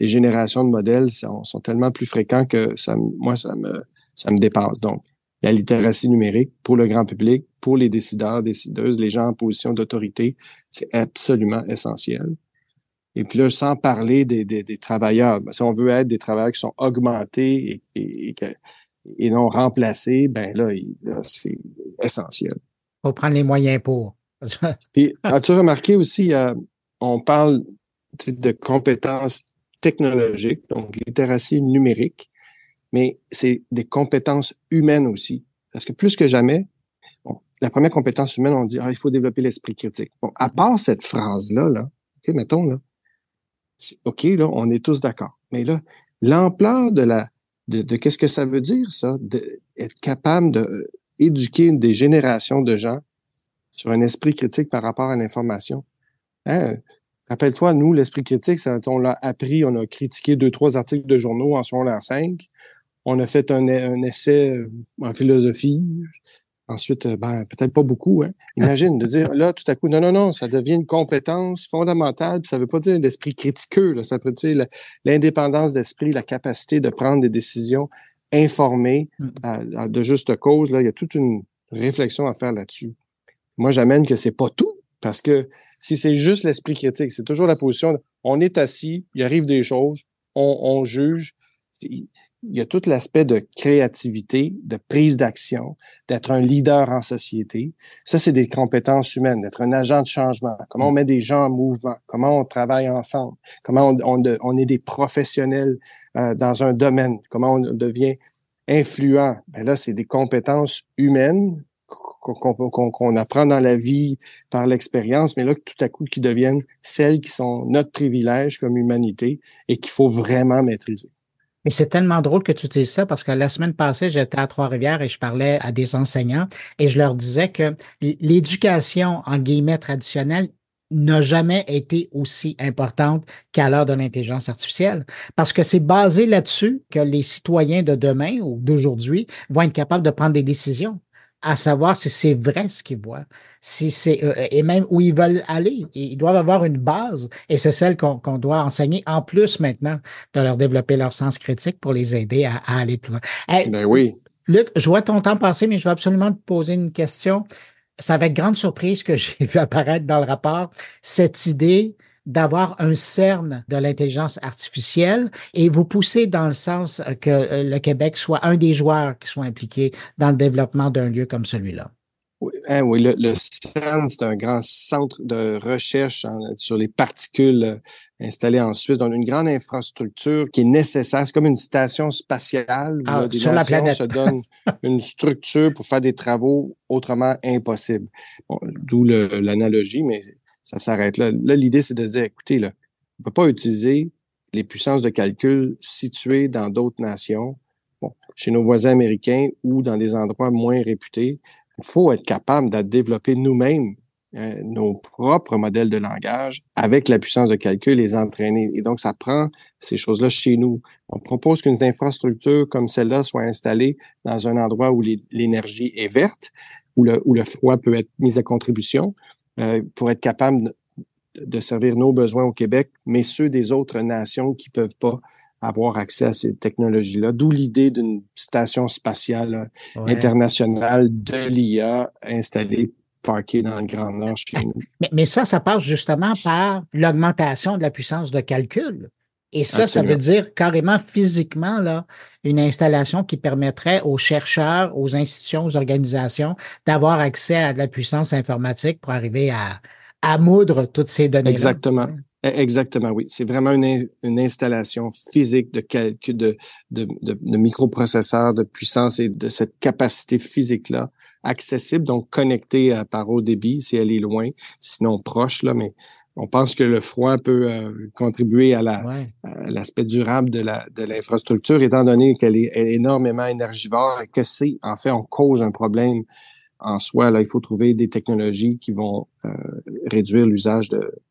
générations de modèles sont, sont, tellement plus fréquents que ça, moi, ça me, ça me dépasse. Donc, la littératie numérique pour le grand public, pour les décideurs, décideuses, les gens en position d'autorité, c'est absolument essentiel. Et puis là, sans parler des, des, des, travailleurs, si on veut être des travailleurs qui sont augmentés et, et, et non remplacés, ben là, c'est essentiel. Faut prendre les moyens pour. Puis, as-tu remarqué aussi, euh, on parle de compétences technologiques, donc littératie numérique, mais c'est des compétences humaines aussi. Parce que plus que jamais, la première compétence humaine, on dit, ah, il faut développer l'esprit critique. Bon, à part cette phrase-là, là, OK, mettons, là, OK, là, on est tous d'accord. Mais là, l'ampleur de la de, qu'est-ce que ça veut dire, ça, d'être capable d'éduquer euh, des générations de gens sur un esprit critique par rapport à l'information. Hein? Rappelle-toi, nous, l'esprit critique, on l'a appris, on a critiqué deux, trois articles de journaux en secondaire 5. On a fait un, un essai euh, en philosophie. Ensuite, euh, ben, peut-être pas beaucoup. Hein? Imagine de dire là, tout à coup, non, non, non, ça devient une compétence fondamentale. Puis ça veut pas dire l'esprit critiqueux. Là, ça veut dire l'indépendance d'esprit, la capacité de prendre des décisions informées mm. de juste cause. Là, il y a toute une réflexion à faire là-dessus. Moi, j'amène que c'est pas tout, parce que si c'est juste l'esprit critique, c'est toujours la position. on est assis, il arrive des choses, on, on juge il y a tout l'aspect de créativité, de prise d'action, d'être un leader en société. Ça, c'est des compétences humaines, d'être un agent de changement. Comment on met des gens en mouvement, comment on travaille ensemble, comment on, est des professionnels euh, dans un domaine, comment on devient influent? Ben là, c'est des compétences humaines qu'on apprend dans la vie par l'expérience, mais là, tout à coup, qui deviennent celles qui sont notre privilège comme humanité et qu'il faut vraiment maîtriser. Mais c'est tellement drôle que tu dises ça parce que la semaine passée, j'étais à Trois-Rivières et je parlais à des enseignants et je leur disais que l'éducation, en guillemets, traditionnelle, n'a jamais été aussi importante qu'à l'heure de l'intelligence artificielle. Parce que c'est basé là-dessus que les citoyens de demain ou d'aujourd'hui vont être capables de prendre des décisions à savoir si c'est vrai ce qu'ils voient, si c'est euh, et même où ils veulent aller. Ils doivent avoir une base et c'est celle qu'on doit enseigner en plus maintenant de leur développer leur sens critique pour les aider à, aller plus loin. ben oui. Luc, je vois ton temps passer, mais je veux absolument te poser une question. C'est avec grande surprise que j'ai vu apparaître dans le rapport cette idée d'avoir un CERN de l'intelligence artificielle et vous poussez dans le sens que euh, le Québec soit un des joueurs qui soit impliqués dans le développement d'un lieu comme celui-là. Oui, hein, oui le, CERN, c'est un grand centre de recherche sur les particules euh, installé en Suisse, dans une grande infrastructure qui est nécessaire. C'est comme une station spatiale où ah, des nations se donnent une structure pour faire des travaux autrement impossibles. D'où l'analogie, mais ça s'arrête là. Là, l'idée, c'est de dire, écoutez, là, on ne peut pas utiliser les puissances de calcul situées dans d'autres nations, bon, chez nos voisins américains ou dans des endroits moins réputés. Il faut être capable de développer nous-mêmes euh, nos propres modèles de langage avec la puissance de calcul, les entraîner. Et donc, ça prend ces choses-là chez nous. On propose qu'une infrastructure comme celle-là soit installée dans un endroit où l'énergie est verte, où le, où le froid peut être mis à contribution, pour être capable de servir nos besoins au Québec, mais ceux des autres nations qui peuvent pas avoir accès à ces technologies-là. D'où l'idée d'une station spatiale euh, internationale de l'IA installée parquée dans le Grand Nord chez nous. Mais, mais, ça, ça passe justement par l'augmentation de la puissance de calcul. Et ça, ça veut dire carrément physiquement là, une installation qui permettrait aux chercheurs, aux institutions, aux organisations d'avoir accès à de la puissance informatique pour arriver à, à moudre toutes ces données. Exactement. E, exactement, oui. C'est vraiment une, une, installation physique de calcul, de, de, de microprocesseurs, de puissance et de cette capacité physique-là, accessible, donc connectée à, par haut débit si elle est loin, sinon proche, là, mais on pense que le froid peut euh, contribuer à l'aspect durable de la de l'infrastructure, étant donné qu'elle est, énormément énergivore et que c'est en fait on cause un problème en soi. Là, il faut trouver des technologies qui vont euh, réduire l'usage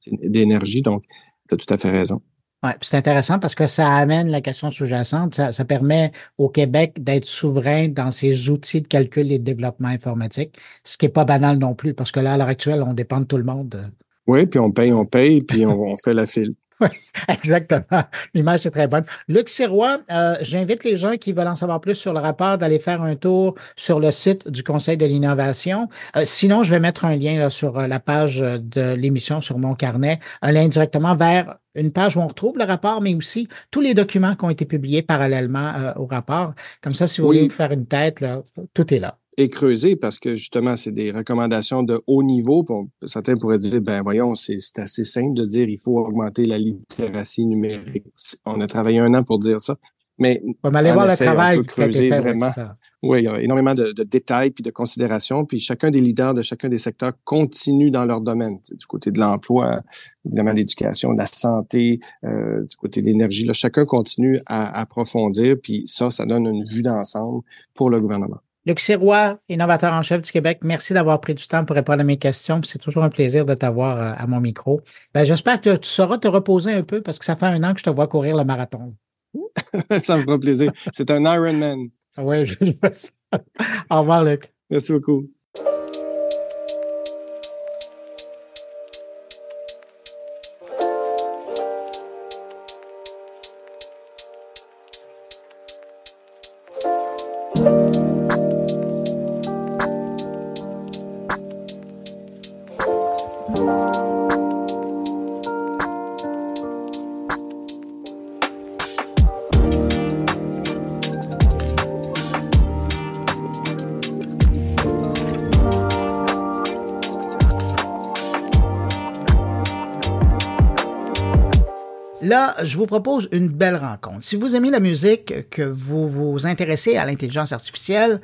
d'énergie. Donc, tu as tout à fait raison. Ouais, c'est intéressant parce que ça amène la question sous-jacente. Ça, permet au Québec d'être souverain dans ses outils de calcul et de développement informatique, ce qui n'est pas banal non plus, parce que là, à l'heure actuelle, on dépend de tout le monde. Oui, puis on paye, on paye, puis on fait la file. Oui, exactement. L'image est très bonne. Luc Sirois, euh, j'invite les gens qui veulent en savoir plus sur le rapport d'aller faire un tour sur le site du Conseil de l'innovation. Euh, sinon, je vais mettre un lien là, sur euh, la page de l'émission sur mon carnet, un lien directement vers une page où on retrouve le rapport, mais aussi tous les documents qui ont été publiés parallèlement au rapport. Comme ça, si vous voulez faire une tête, là, tout est là et creuser parce que justement, c'est des recommandations de haut niveau. certains pourraient dire, ben voyons, c'est assez simple de dire il faut augmenter la littératie numérique. On a travaillé un an pour dire ça. Mais on va aller voir le travail qui creuser vraiment. Oui, il y a énormément de, détails puis de considérations. Puis chacun des leaders de chacun des secteurs continue dans leur domaine. Du côté de l'emploi, évidemment l'éducation, de la santé, euh, du côté de l'énergie. Chacun continue à approfondir. Puis ça, ça donne une vue d'ensemble pour le gouvernement. Luc Sirois, innovateur en chef du Québec, merci d'avoir pris du temps pour répondre à mes questions. C'est toujours un plaisir de t'avoir euh, à mon micro. Ben, J'espère que tu sauras te reposer un peu parce que ça fait un an que je te vois courir le marathon. ça me fera plaisir. C'est un Ironman. Oui, je vois ça. Au revoir, Luc. Merci beaucoup. Propose une belle rencontre. Si vous aimez la musique, que vous vous intéressez à l'intelligence artificielle,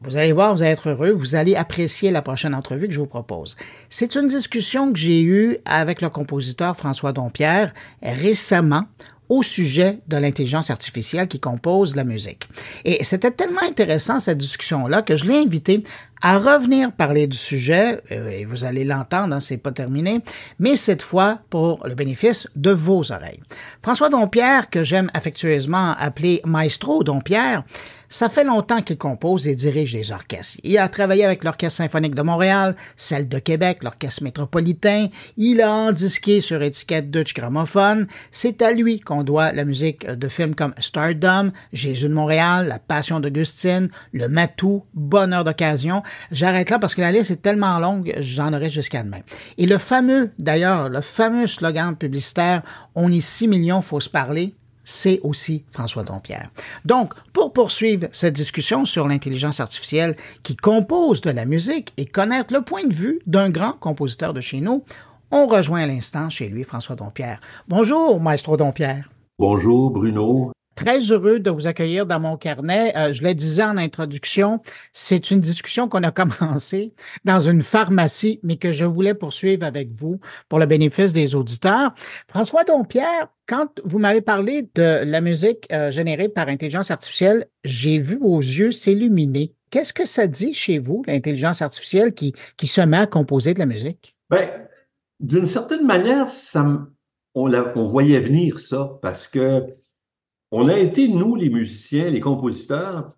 vous allez voir, vous allez être heureux, vous allez apprécier la prochaine entrevue que je vous propose. C'est une discussion que j'ai eue avec le compositeur François Dompierre récemment au sujet de l'intelligence artificielle qui compose la musique. Et c'était tellement intéressant cette discussion-là que je l'ai invité à revenir parler du sujet, euh, et vous allez l'entendre, hein, c'est pas terminé, mais cette fois pour le bénéfice de vos oreilles. François Dompierre, que j'aime affectueusement appeler Maestro Dompierre, ça fait longtemps qu'il compose et dirige des orchestres. Il a travaillé avec l'Orchestre symphonique de Montréal, celle de Québec, l'Orchestre métropolitain. Il a endisqué sur étiquette Dutch Gramophone. C'est à lui qu'on doit la musique de films comme Stardom, Jésus de Montréal, La Passion d'Augustine, Le Matou, Bonheur d'occasion. J'arrête là parce que la liste est tellement longue, j'en aurai jusqu'à demain. Et le fameux, d'ailleurs, le fameux slogan publicitaire On est 6 millions, faut se parler, c'est aussi François Dompierre. Donc, pour poursuivre cette discussion sur l'intelligence artificielle qui compose de la musique et connaître le point de vue d'un grand compositeur de chez nous, on rejoint à l'instant chez lui François Dompierre. Bonjour, maestro Dompierre. Bonjour, Bruno. Très heureux de vous accueillir dans mon carnet. Euh, je le disais en introduction, c'est une discussion qu'on a commencée dans une pharmacie, mais que je voulais poursuivre avec vous pour le bénéfice des auditeurs. François Dompierre, quand vous m'avez parlé de la musique euh, générée par intelligence artificielle, j'ai vu vos yeux s'illuminer. Qu'est-ce que ça dit chez vous, l'intelligence artificielle qui, qui se met à composer de la musique? Bien, d'une certaine manière, ça, on, on voyait venir ça parce que on a été, nous, les musiciens, les compositeurs,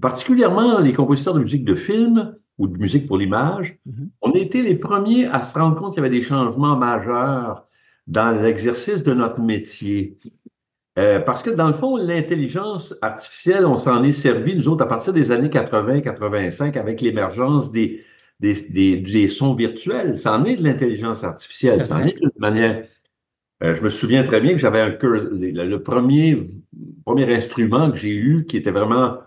particulièrement les compositeurs de musique de film ou de musique pour l'image, mm-hmm. on a été les premiers à se rendre compte qu'il y avait des changements majeurs dans l'exercice de notre métier. Euh, parce que dans le fond, l'intelligence artificielle, on s'en est servi, nous autres, à partir des années 80-85, avec l'émergence des, des, des, sons virtuels. Ça en est de l'intelligence artificielle. Ça en est d'une manière euh, je me souviens très bien que j'avais un le, premier, premier instrument que j'ai eu qui était vraiment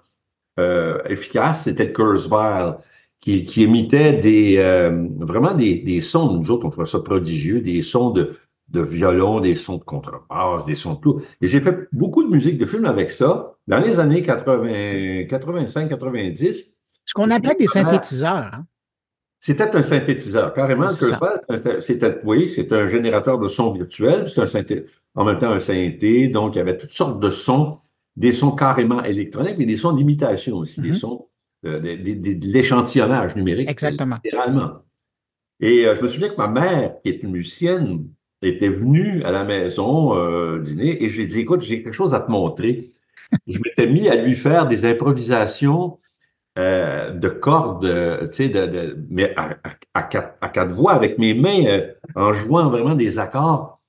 euh, efficace, c'était le Kurzweil, qui, qui émettait des, euh, vraiment des, des, sons, nous autres, on trouvait ça prodigieux, des sons de, de violon, des sons de contrebasse, des sons de tout. Et j'ai fait beaucoup de musique de film avec ça dans les années 80, 85, 90. Ce qu'on appelle des synthétiseurs. Hein? C'était un synthétiseur, carrément. C'était, oui, c'est un générateur de son virtuel, c'est un synthé, en même temps un synthé, donc il y avait toutes sortes de sons, des sons carrément électroniques, mais des sons d'imitation aussi, des mm-hmm. sons euh, de, l'échantillonnage numérique. Exactement. Littéralement. Et euh, je me souviens que ma mère, qui est une musicienne, était venu à la maison euh, dîner et j'ai dit, écoute, j'ai quelque chose à te montrer. je m'étais mis à lui faire des improvisations euh, de cordes, euh, tu sais, de, mais à, quatre, voix, avec mes mains, euh, en jouant vraiment des accords.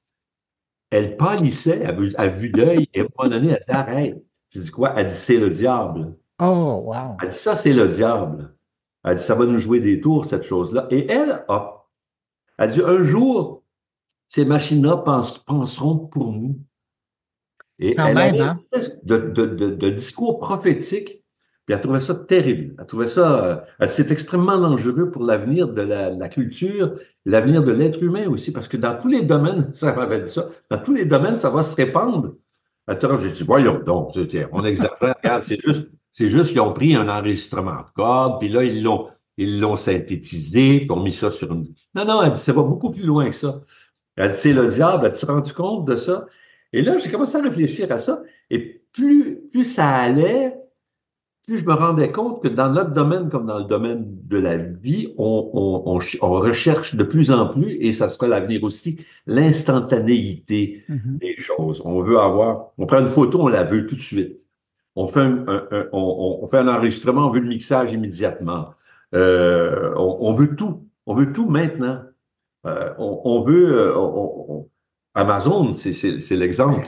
Elle pâlissait à, vue d'œil et à un moment donné, elle dit Arrête. Je dis quoi? Elle dit C'est le diable. Oh, wow. Elle dit Ça, c'est le diable. Elle dit Ça va nous jouer des tours, cette chose-là. Et elle, a, elle dit Un jour, ces machines-là penseront pour nous. Et elle même, hein? de, de, de discours prophétique puis elle trouvait ça terrible. Elle trouvait ça, euh, c'est extrêmement dangereux pour l'avenir de la, culture, l'avenir de l'être humain aussi, parce que dans tous les domaines, ça m'avait dit ça, dans tous les domaines, ça va se répandre. Attends, j'ai dit, voyons donc, on exagère, c'est juste, c'est juste qu'ils ont pris un enregistrement de code, puis là, ils l'ont, ils l'ont synthétisé, puis ont mis ça sur une. Non, non, elle dit, ça va beaucoup plus loin que ça. Elle dit, c'est le diable, as-tu rendu compte de ça? Et là, j'ai commencé à réfléchir à ça, et plus, plus ça allait, plus je me rendais compte que dans notre domaine comme dans le domaine de la vie, on, recherche de plus en plus, et ça sera l'avenir aussi, l'instantanéité mm-hmm. des choses. On veut avoir, on prend une photo, on la veut tout de suite. On fait un, on, fait un enregistrement, on veut le mixage immédiatement. Euh, on, veut tout. On veut tout maintenant. Euh, on, veut... Euh, Amazon, c'est l'exemple.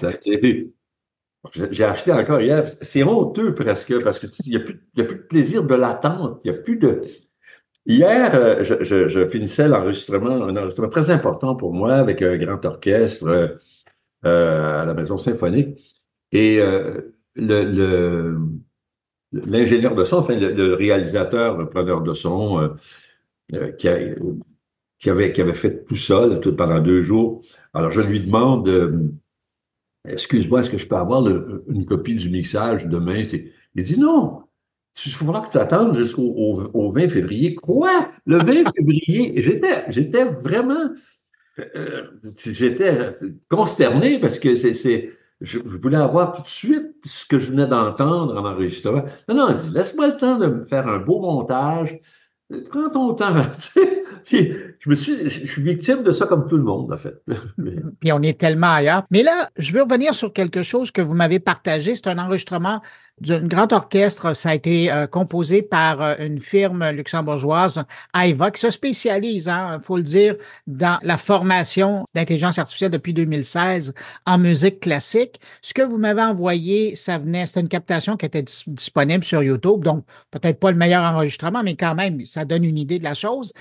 J'ai acheté encore hier. C'est honteux presque parce qu'il n'y a, plus, a plus de plaisir de l'attente. Il n'y a plus de. Hier, euh, je, finissais l'enregistrement, un enregistrement très important pour moi avec un grand orchestre euh, euh, à la Maison Symphonique. Et le, l'ingénieur de son, enfin le, réalisateur, le preneur de son, qui, qui, avait, qui avait fait tout ça tout, pendant deux jours. Alors, je lui demande Excuse-moi, est-ce que je peux avoir une copie du mixage demain? Il dit non. Il faudra que tu attendes jusqu'au 20 février. Quoi? Le 20 février? J'étais, j'étais vraiment, euh, j'étais consterné parce que c'est, je, voulais avoir tout de suite ce que je venais d'entendre en enregistrement. Non, non, laisse-moi le temps de me faire un beau montage. Prends ton temps. je me suis, je suis victime de ça comme tout le monde, en fait. Puis on est tellement ailleurs. Mais là, je veux revenir sur quelque chose que vous m'avez partagé. C'est un enregistrement d'un grand orchestre. Ça a été euh, composé par euh, une firme luxembourgeoise, AIVA, qui se spécialise, il hein, faut le dire, dans la formation d'intelligence artificielle depuis 2016 en musique classique. Ce que vous m'avez envoyé, ça venait, c'était une captation qui était disponible sur YouTube, donc peut-être pas le meilleur enregistrement, mais quand même, ça donne une idée de la chose.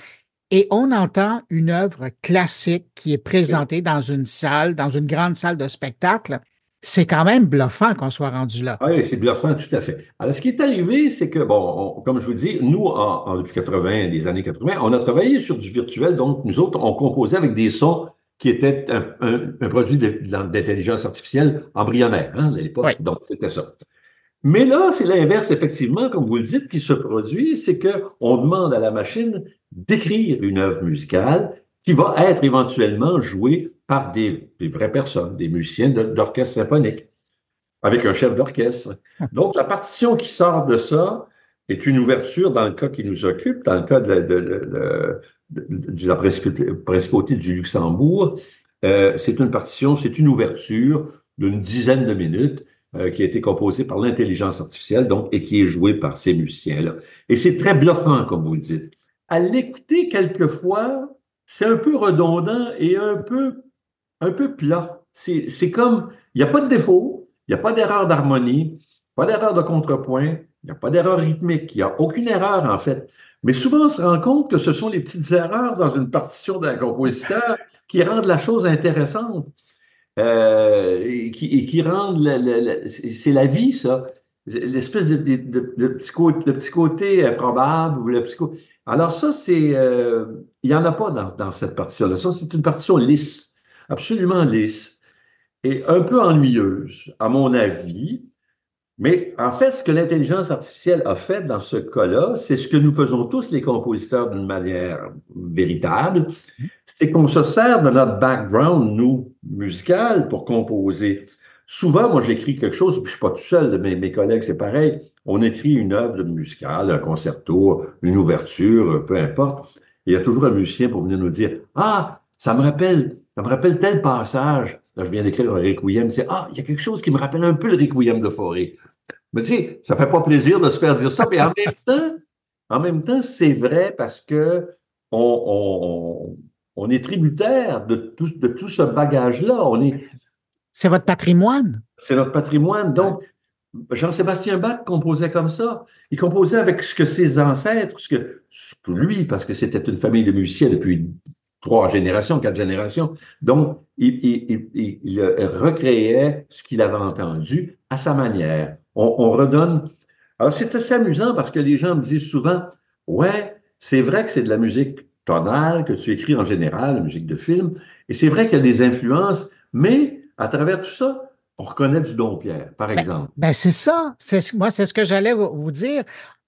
Et on entend une œuvre classique qui est présentée dans une salle, dans une grande salle de spectacle. C'est quand même bluffant qu'on soit rendu là. Oui, c'est bluffant, tout à fait. Alors, ce qui est arrivé, c'est que, bon, comme je vous dis, nous, en, depuis 80, des années 80, on a travaillé sur du virtuel. Donc, nous autres, on composait avec des sons qui étaient un, produit d'intelligence artificielle embryonnaire, hein, à l'époque. Donc, c'était ça. Mais là, c'est l'inverse, effectivement, comme vous le dites, qui se produit, c'est qu'on demande à la machine d'écrire une œuvre musicale qui va être éventuellement jouée par des, vraies personnes, des musiciens d'orchestre symphonique, avec un chef d'orchestre. Donc, la partition qui sort de ça est une ouverture dans le cas qui nous occupe, dans le cas de, la principauté du Luxembourg. Euh, c'est une partition, c'est une ouverture d'une dizaine de minutes euh, qui a été composée par l'intelligence artificielle, et qui est jouée par ces musiciens-là. Et c'est très bluffant, comme vous le dites à l'écouter quelquefois, c'est un peu redondant et un peu, un peu plat. C'est comme, il n'y a pas de défaut, il n'y a pas d'erreur d'harmonie, pas d'erreur de contrepoint, il n'y a pas d'erreur rythmique, il n'y a aucune erreur en fait. Mais souvent, on se rend compte que ce sont les petites erreurs dans une partition d'un compositeur qui rendent la chose intéressante. Euh, et, qui, qui rendent, c'est la vie, ça l'espèce de, de, de, petit côté, petit côté probable ou le petit Alors ça, c'est, euh, il n'y en a pas dans, dans cette partition-là. Ça, c'est une partition lisse, absolument lisse et un peu ennuyeuse, à mon avis. Mais en fait, ce que l'intelligence artificielle a fait dans ce cas-là, c'est ce que nous faisons tous les compositeurs d'une manière véritable, c'est qu'on se sert de notre background, nous, musical, pour composer. Souvent, moi, j'écris quelque chose, puis je suis pas tout seul, mes, mes collègues, c'est pareil. On écrit une œuvre musicale, un concerto, une ouverture, peu importe. il y a toujours un musicien pour venir nous dire Ah, ça me rappelle ça me rappelle tel passage. Là, je viens d'écrire un requiem, c'est ah, il y a quelque chose qui me rappelle un peu le requiem de Forêt. Mais tu sais, ça fait pas plaisir de se faire dire ça, mais en même temps, en même temps, c'est vrai parce que on, on, est tributaire de tout, de tout ce bagage-là. On est. C'est votre patrimoine. C'est notre patrimoine. Donc, Jean-Sébastien Bach composait comme ça. Il composait avec ce que ses ancêtres, ce que, ce que lui, parce que c'était une famille de musiciens depuis trois générations, quatre générations. Donc, il, il, il, il recréait ce qu'il avait entendu à sa manière. On, on redonne. Alors, c'est assez amusant parce que les gens me disent souvent, ouais, c'est vrai que c'est de la musique tonale que tu écris en général, la musique de film, et c'est vrai qu'il y a des influences, mais à travers tout ça, on reconnaît du Don Pierre, par ben, exemple. Ben, c'est ça. Moi, c'est ce que j'allais vous dire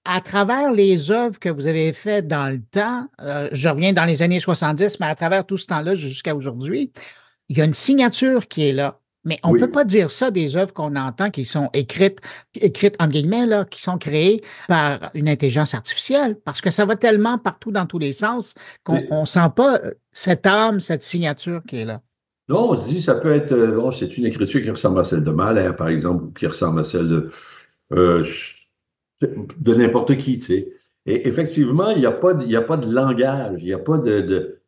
à travers les œuvres que vous avez faites dans le temps, euh, je reviens dans les années 70, mais à travers tout ce temps-là jusqu'à aujourd'hui, il y a une signature qui est là. Mais on ne peut pas dire ça des œuvres qu'on entend qui sont écrites, écrites en guillemets, là, qui sont créées par une intelligence artificielle, parce que ça va tellement partout dans tous les sens qu'on ne sent pas euh, cette âme, cette signature qui est là. Non, on se dit, ça peut être, bon, euh, c'est une écriture qui ressemble à celle de Mahler, par exemple, ou qui ressemble à celle de, de n'importe qui, tu sais. Et effectivement, il n'y a, pas de, a pas de langage, il n'y a pas de... de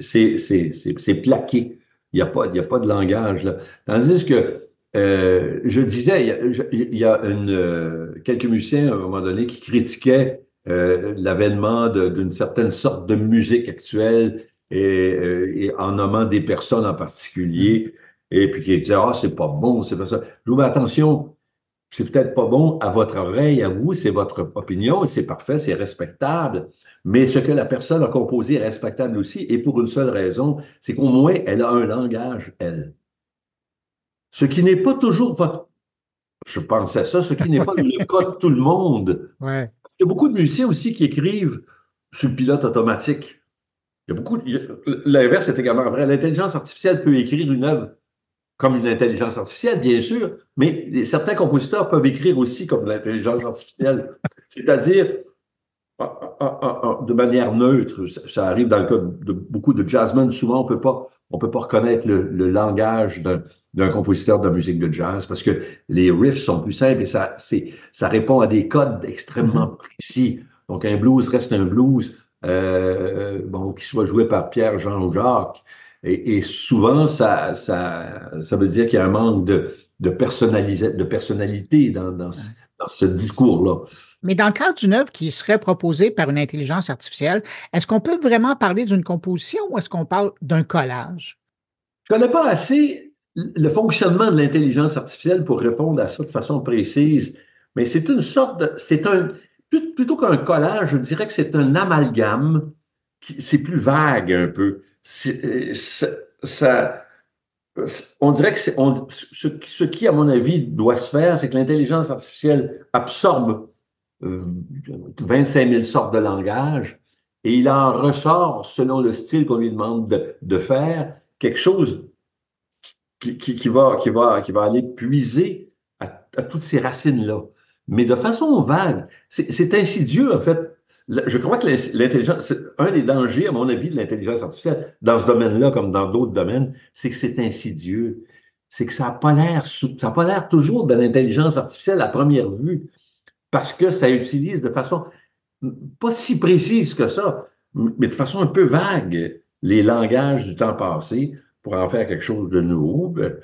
c'est plaqué. Il n'y a, pas, a pas de langage. Là. Tandis que euh, je disais, il y a, une, euh, quelques musiciens à un moment donné qui critiquaient euh, l'avènement d'une certaine sorte de musique actuelle et, et, en nommant des personnes en particulier, et puis qui disaient Ah, c'est pas bon, c'est pas ça. Je vous mets attention, c'est peut-être pas bon à votre oreille, à vous, c'est votre opinion et c'est parfait, c'est respectable. Mais ce que la personne a composé est respectable aussi et pour une seule raison, c'est qu'au moins elle a un langage, elle. Ce qui n'est pas toujours votre. Je pensais ça, ce qui n'est pas le cas de tout le monde. Ouais. Il y a beaucoup de musiciens aussi qui écrivent sur le pilote automatique. Il y a beaucoup. L'inverse est également vrai. L'intelligence artificielle peut écrire une œuvre comme une intelligence artificielle, bien sûr, mais certains compositeurs peuvent écrire aussi comme l'intelligence artificielle, c'est-à-dire ah, ah, ah, de manière neutre. Ça arrive dans le cas de beaucoup de jazzmen. Souvent, on peut pas, on peut pas reconnaître le, langage d'un compositeur de musique de jazz parce que les riffs sont plus simples et ça, c'est, ça répond à des codes extrêmement mm-hmm. précis. Donc, un blues reste un blues, euh, bon, qui soit joué par Pierre, Jean ou Jacques. Et, souvent, ça, ça, ça veut dire qu'il y a un manque de, de, de personnalité dans, dans, dans ce discours-là. Mais dans le cadre d'une œuvre qui serait proposée par une intelligence artificielle, est-ce qu'on peut vraiment parler d'une composition ou est-ce qu'on parle d'un collage? Je ne connais pas assez le fonctionnement de l'intelligence artificielle pour répondre à ça de façon précise, mais c'est une sorte de. C'est un. Plutôt qu'un collage, je dirais que c'est un amalgame. C'est plus vague un peu. Euh, on dirait que ce, qui, à mon avis, doit se faire, c'est que l'intelligence artificielle absorbe 25 euh, 000 sortes de langage et il en ressort, selon le style qu'on lui demande de, faire, quelque chose qui, va, aller puiser à toutes ces racines-là. Mais de façon vague, c'est insidieux, en fait. Je crois que l'intelligence, un des dangers, à mon avis, de l'intelligence artificielle, dans ce domaine-là, comme dans d'autres domaines, c'est que c'est insidieux. C'est que ça n'a pas l'air, ça pas l'air toujours de l'intelligence artificielle à première vue, parce que ça utilise de façon pas si précise que ça, mais de façon un peu vague, les langages du temps passé pour en faire quelque chose de nouveau, ben,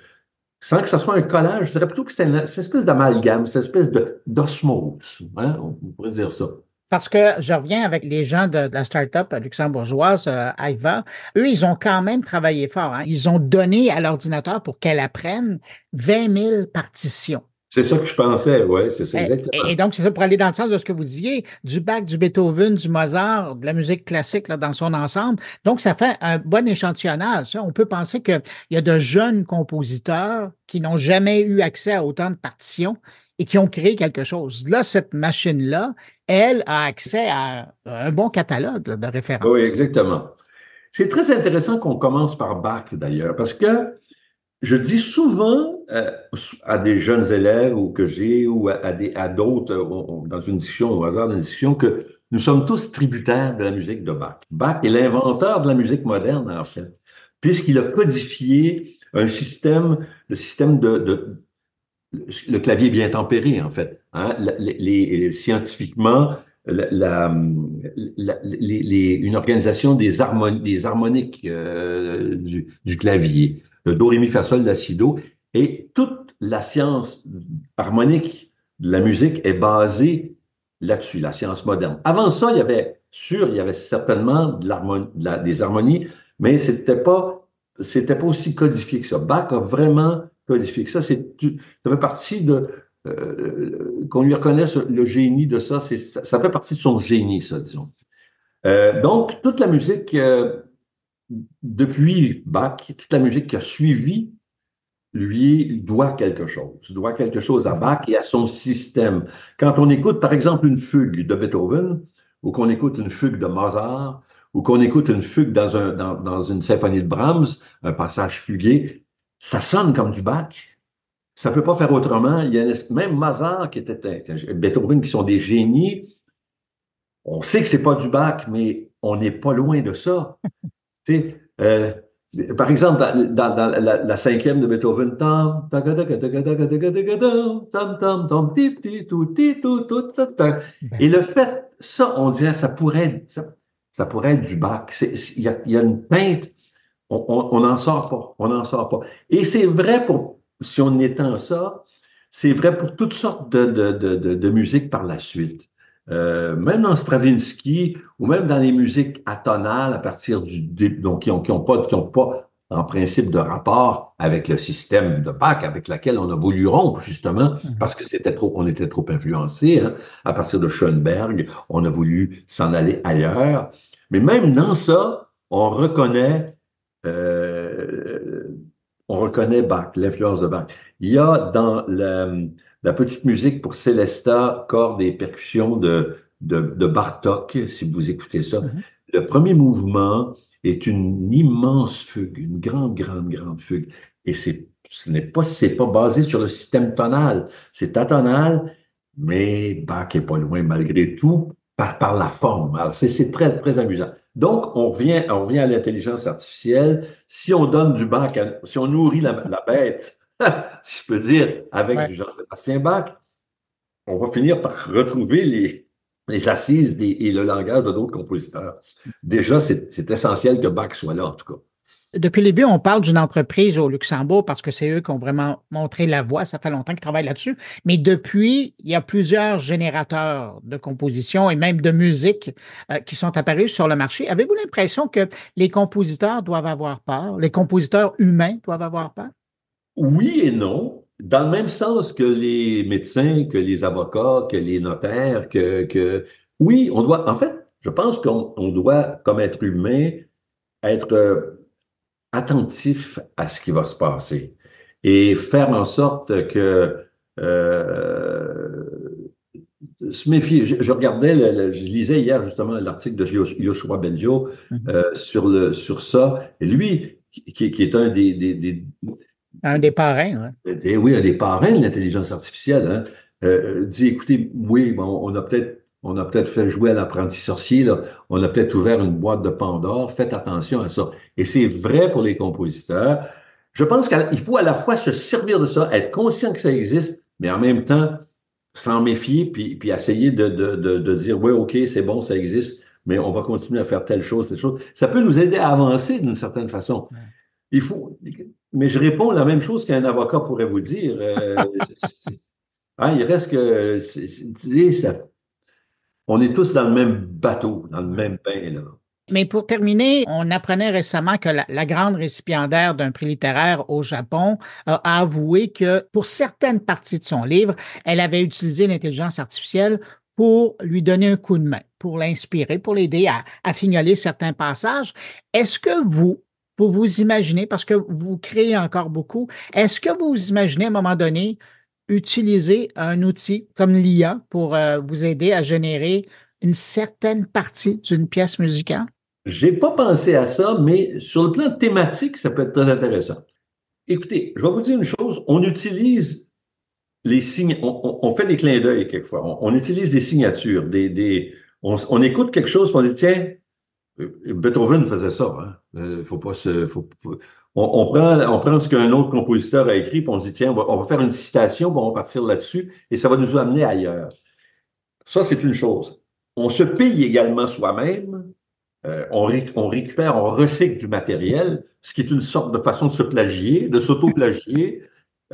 sans que ça soit un collage. Je dirais plutôt que c'est une, espèce d'amalgame, cette espèce d'osmose. Hein? On pourrait dire ça. Parce que je reviens avec les gens de, la start-up luxembourgeoise, euh, Aiva. Eux, ils ont quand même travaillé fort. Hein. Ils ont donné à l'ordinateur pour qu'elle apprenne 20 000 partitions. C'est ça que je pensais, oui, c'est ça, exactement. Et, donc, c'est ça pour aller dans le sens de ce que vous disiez, du Bach, du Beethoven, du Mozart, de la musique classique là, dans son ensemble. Donc, ça fait un bon échantillonnage. On peut penser qu'il y a de jeunes compositeurs qui n'ont jamais eu accès à autant de partitions et qui ont créé quelque chose. Là, cette machine-là, elle a accès à un bon catalogue de références. Oui, exactement. C'est très intéressant qu'on commence par Bach, d'ailleurs, parce que je dis souvent euh, à des jeunes élèves ou que j'ai ou à, d'autres dans une discussion, au hasard d'une discussion, que nous sommes tous tributaires de la musique de Bach. Bach est l'inventeur de la musique moderne, en fait. puisqu'il a codifié un système, le système de, le clavier bien tempéré, en fait. Hein? Les, scientifiquement, la, les, une organisation des, des harmoniques euh, du, du, clavier, le do, ré, mi, fa, sol, la, si, do, et toute la science harmonique de la musique est basée là-dessus, la science moderne. Avant ça, il y avait, sûr, il y avait certainement de l'harmonie, des harmonies, mais c'était pas, c'était pas aussi codifié que ça. Bach a vraiment codifié que ça? C'est, ça fait partie de, euh, qu'on lui reconnaisse le génie de ça, ça, fait partie de son génie, ça, disons. Euh, donc, toute la musique, euh, depuis Bach, toute la musique qui a suivi lui doit quelque chose, doit quelque chose à Bach et à son système. Quand on écoute, par exemple, une fugue de Beethoven, ou qu'on écoute une fugue de Mozart, ou qu'on écoute une fugue dans, une symphonie de Brahms, un passage fugué, ça sonne comme du Bach. Ça peut pas faire autrement. Il y a même Mozart qui était Beethoven qui sont des génies. On sait que c'est pas du Bach, mais on n'est pas loin de ça. euh, par exemple, dans, la, cinquième de Beethoven, et le fait, ça, on dirait, ça pourrait, ça, pourrait être du bac. Il y a, une teinte, on n'en sort pas, on n'en sort pas. Et c'est vrai pour, si on étend ça, c'est vrai pour toutes sortes de, de, de, de musique par la suite. Euh, même dans Stravinsky ou même dans les musiques atonales à partir du donc qui ont, qui ont pas qui ont pas en principe de rapport avec le système de Bach avec lequel on a voulu rompre justement mhm. parce que c'était trop on était trop influencé hein. à partir de Schoenberg on a voulu s'en aller ailleurs mais même dans ça on reconnaît on reconnaît Bach l'influence de Bach il y a dans la petite musique pour Célesta, cordes et percussions de, de, de Bartok, si vous écoutez ça. Mm-hmm. Le premier mouvement est une immense fugue, une grande, grande, grande fugue. Et c'est, ce n'est pas, c'est pas basé sur le système tonal. C'est atonal, mais Bach est pas loin malgré tout par, par la forme. Alors, c'est, très, très amusant. Donc, on revient, on revient à l'intelligence artificielle. Si on donne du Bach, si on nourrit la, la bête si je peux dire, avec du Jean-Sébastien Bach, on va finir par retrouver les, les assises et le langage de d'autres compositeurs. Déjà, c'est essentiel que Bach soit là, en tout cas. Depuis le début, on parle d'une entreprise au Luxembourg parce que c'est eux qui ont vraiment montré la voie. Ça fait longtemps qu'ils travaillent là-dessus. Mais depuis, il y a plusieurs générateurs de composition et même de musique euh, qui sont apparus sur le marché. Avez-vous l'impression que les compositeurs doivent avoir peur? Les compositeurs humains doivent avoir peur? Oui et non, dans le même sens que les médecins, que les avocats, que les notaires, que, que... oui, on doit, en fait, je pense qu'on doit, comme être humain, être euh, attentif à ce qui va se passer et faire en sorte que euh, se méfier. Je, regardais, je lisais hier justement l'article de Yoshua Bengio euh, sur le sur ça. Et lui, qui, qui est un des, des, des un des parrains, oui. Eh oui, un des parrains de l'intelligence artificielle, hein, euh, dit, écoutez, oui, bon, on a peut-être on a peut-être fait jouer à l'apprenti sorcier, là. on a peut-être ouvert une boîte de Pandore, faites attention à ça. Et c'est vrai pour les compositeurs. Je pense qu'il faut à la fois se servir de ça, être conscient que ça existe, mais en même temps s'en méfier, puis, puis essayer de, de, de, dire, oui, OK, c'est bon, ça existe, mais on va continuer à faire telle chose, telle chose. Ça peut nous aider à avancer d'une certaine façon. Il faut, mais je réponds la même chose qu'un avocat pourrait vous dire. Euh, hein, il reste que, ça, on est tous dans le même bateau, dans le même bain. Mais pour terminer, on apprenait récemment que la, grande récipiendaire d'un prix littéraire au Japon a avoué que pour certaines parties de son livre, elle avait utilisé l'intelligence artificielle pour lui donner un coup de main, pour l'inspirer, pour l'aider à, fignoler certains passages. Est-ce que vous, vous vous imaginez, parce que vous créez encore beaucoup, est-ce que vous vous imaginez à un moment donné utiliser un outil comme l'IA pour euh, vous aider à générer une certaine partie d'une pièce musicale? J'ai pas pensé à ça, mais sur le plan thématique, ça peut être très intéressant. Écoutez, je vais vous dire une chose. On utilise les signes, on, fait des clins d'œil quelquefois. On, utilise des signatures, des, des on, écoute quelque chose, on dit tiens, Beethoven faisait ça. Hein. Euh, faut pas se, on, prend, on prend ce qu'un autre compositeur a écrit, puis on dit, tiens, on va, faire une citation, on va partir là-dessus, et ça va nous amener ailleurs. Ça, c'est une chose. On se paye également soi-même, euh, on, récupère, on recycle du matériel, ce qui est une sorte de façon de se plagier, de s'auto-plagier.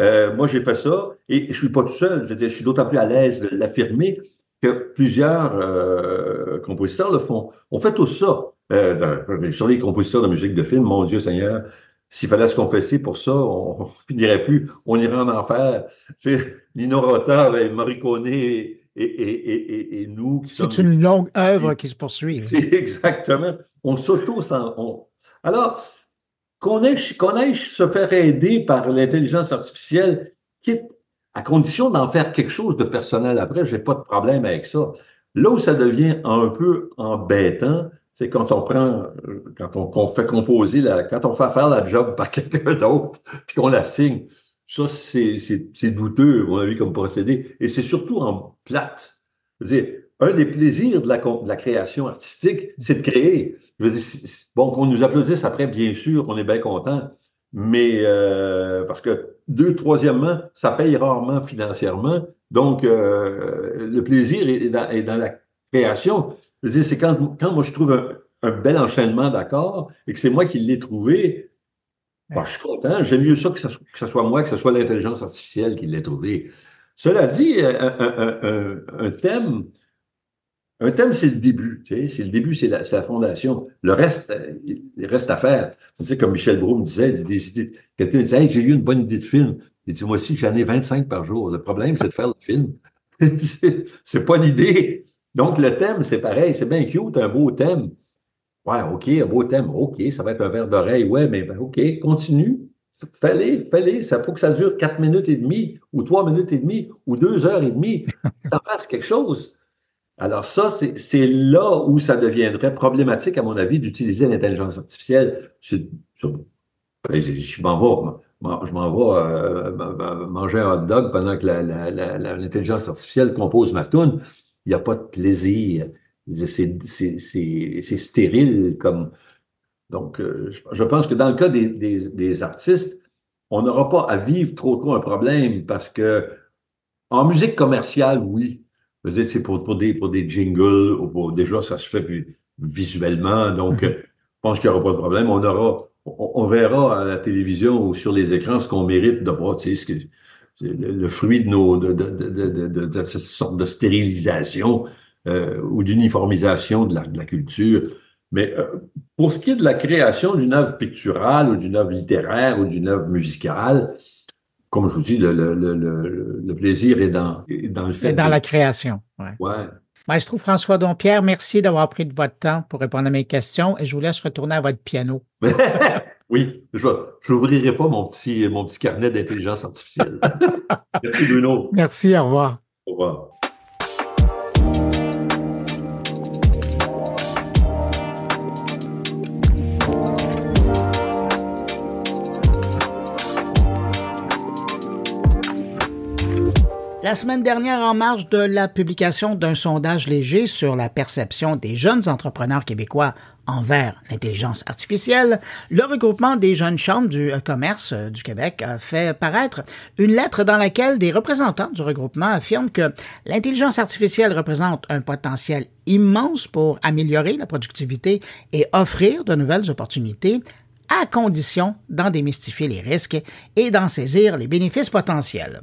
Euh, moi, j'ai fait ça, et je suis pas tout seul. Je veux dire, je suis d'autant plus à l'aise de l'affirmer que plusieurs euh, compositeurs le font. On fait tout ça. Euh, sur les compositeurs de musique de film, mon Dieu Seigneur, s'il fallait se confesser pour ça, on, ne finirait plus, on irait en enfer. C'est Nino Rota, Morricone et, et, et, et nous. C'est une longue œuvre qui se poursuit. Exactement. On s'auto... On... Alors, qu'on aille, qu'on aille se faire aider par l'intelligence artificielle, quitte à condition d'en faire quelque chose de personnel après, j'ai pas de problème avec ça. Là où ça devient un peu embêtant, c'est quand on prend, quand on, fait composer, la, quand on fait faire la job par quelqu'un d'autre, puis qu'on la signe. Ça, c'est douteux, à mon avis, comme procédé. Et c'est surtout en plate. Dire, un des plaisirs de la, de la création artistique, c'est de créer. Je veux dire, bon, qu'on nous applaudisse après, bien sûr, on est bien content. Mais euh, parce que deux, troisièmement, ça paye rarement financièrement. Donc, euh, le plaisir est dans la création. C'est quand, quand moi je trouve un, bel enchaînement d'accords et que c'est moi qui l'ai trouvé, bah, je suis content. J'aime mieux ça que, ce soit moi, que ce soit l'intelligence artificielle qui l'ait trouvé. Cela dit, un, un, thème, un thème, c'est le début. Tu sais, c'est le début, c'est la, la, fondation. Le reste, il reste à faire. Tu sais, comme Michel Brou me disait, quelqu'un disait hey, j'ai eu une bonne idée de film. Il dit Moi aussi, j'en ai 25 par jour. Le problème, c'est de faire le film. c'est pas l'idée. Donc, le thème, c'est pareil, c'est bien cute, un beau thème. Ouais, OK, un beau thème, OK, ça va être un verre d'oreille, ouais, mais ben, OK, continue. Fais-les, fais-les. Ça faut que ça dure quatre minutes et demie, ou trois minutes et demie, ou deux heures et demie. T'en fasses quelque chose. Alors, ça, c'est là où ça deviendrait problématique, à mon avis, d'utiliser l'intelligence artificielle. Je, m'en vais, je m'en vais euh, manger un hot dog pendant que l'intelligence artificielle compose ma toune n'y a pas de plaisir. C'est stérile comme. Donc, euh, je pense que dans le cas des, des, artistes, on n'aura pas à vivre trop trop un problème parce que en musique commerciale, oui. C'est pour, pour, des, pour des jingles, ou pour, déjà, ça se fait visuellement. Donc, mm-hmm. je pense qu'il n'y aura pas de problème. On aura, on, verra à la télévision ou sur les écrans ce qu'on mérite de voir, tu sais, ce que, le, fruit de, nos, de, de, de, cette sorte de stérilisation euh, ou d'uniformisation de la, de la, culture. Mais euh, pour ce qui est de la création d'une œuvre picturale ou d'une œuvre littéraire ou d'une œuvre musicale, comme je vous dis, le, le, le, le plaisir est dans, dans le fait. C'est dans la création. Ouais. ouais. Maestro François Dompierre, merci d'avoir pris de votre temps pour répondre à mes questions et je vous laisse retourner à votre piano. Oui, je n'ouvrirai pas mon petit, mon petit carnet d'intelligence artificielle. Merci Bruno. Merci, au revoir. Au revoir. La semaine dernière, en marge de la publication d'un sondage léger sur la perception des jeunes entrepreneurs québécois envers l'intelligence artificielle, le regroupement des jeunes chambres du euh, commerce euh, du Québec a fait paraître une lettre dans laquelle des représentants du regroupement affirment que l'intelligence artificielle représente un potentiel immense pour améliorer la productivité et offrir de nouvelles opportunités à condition d'en démystifier les risques et d'en saisir les bénéfices potentiels.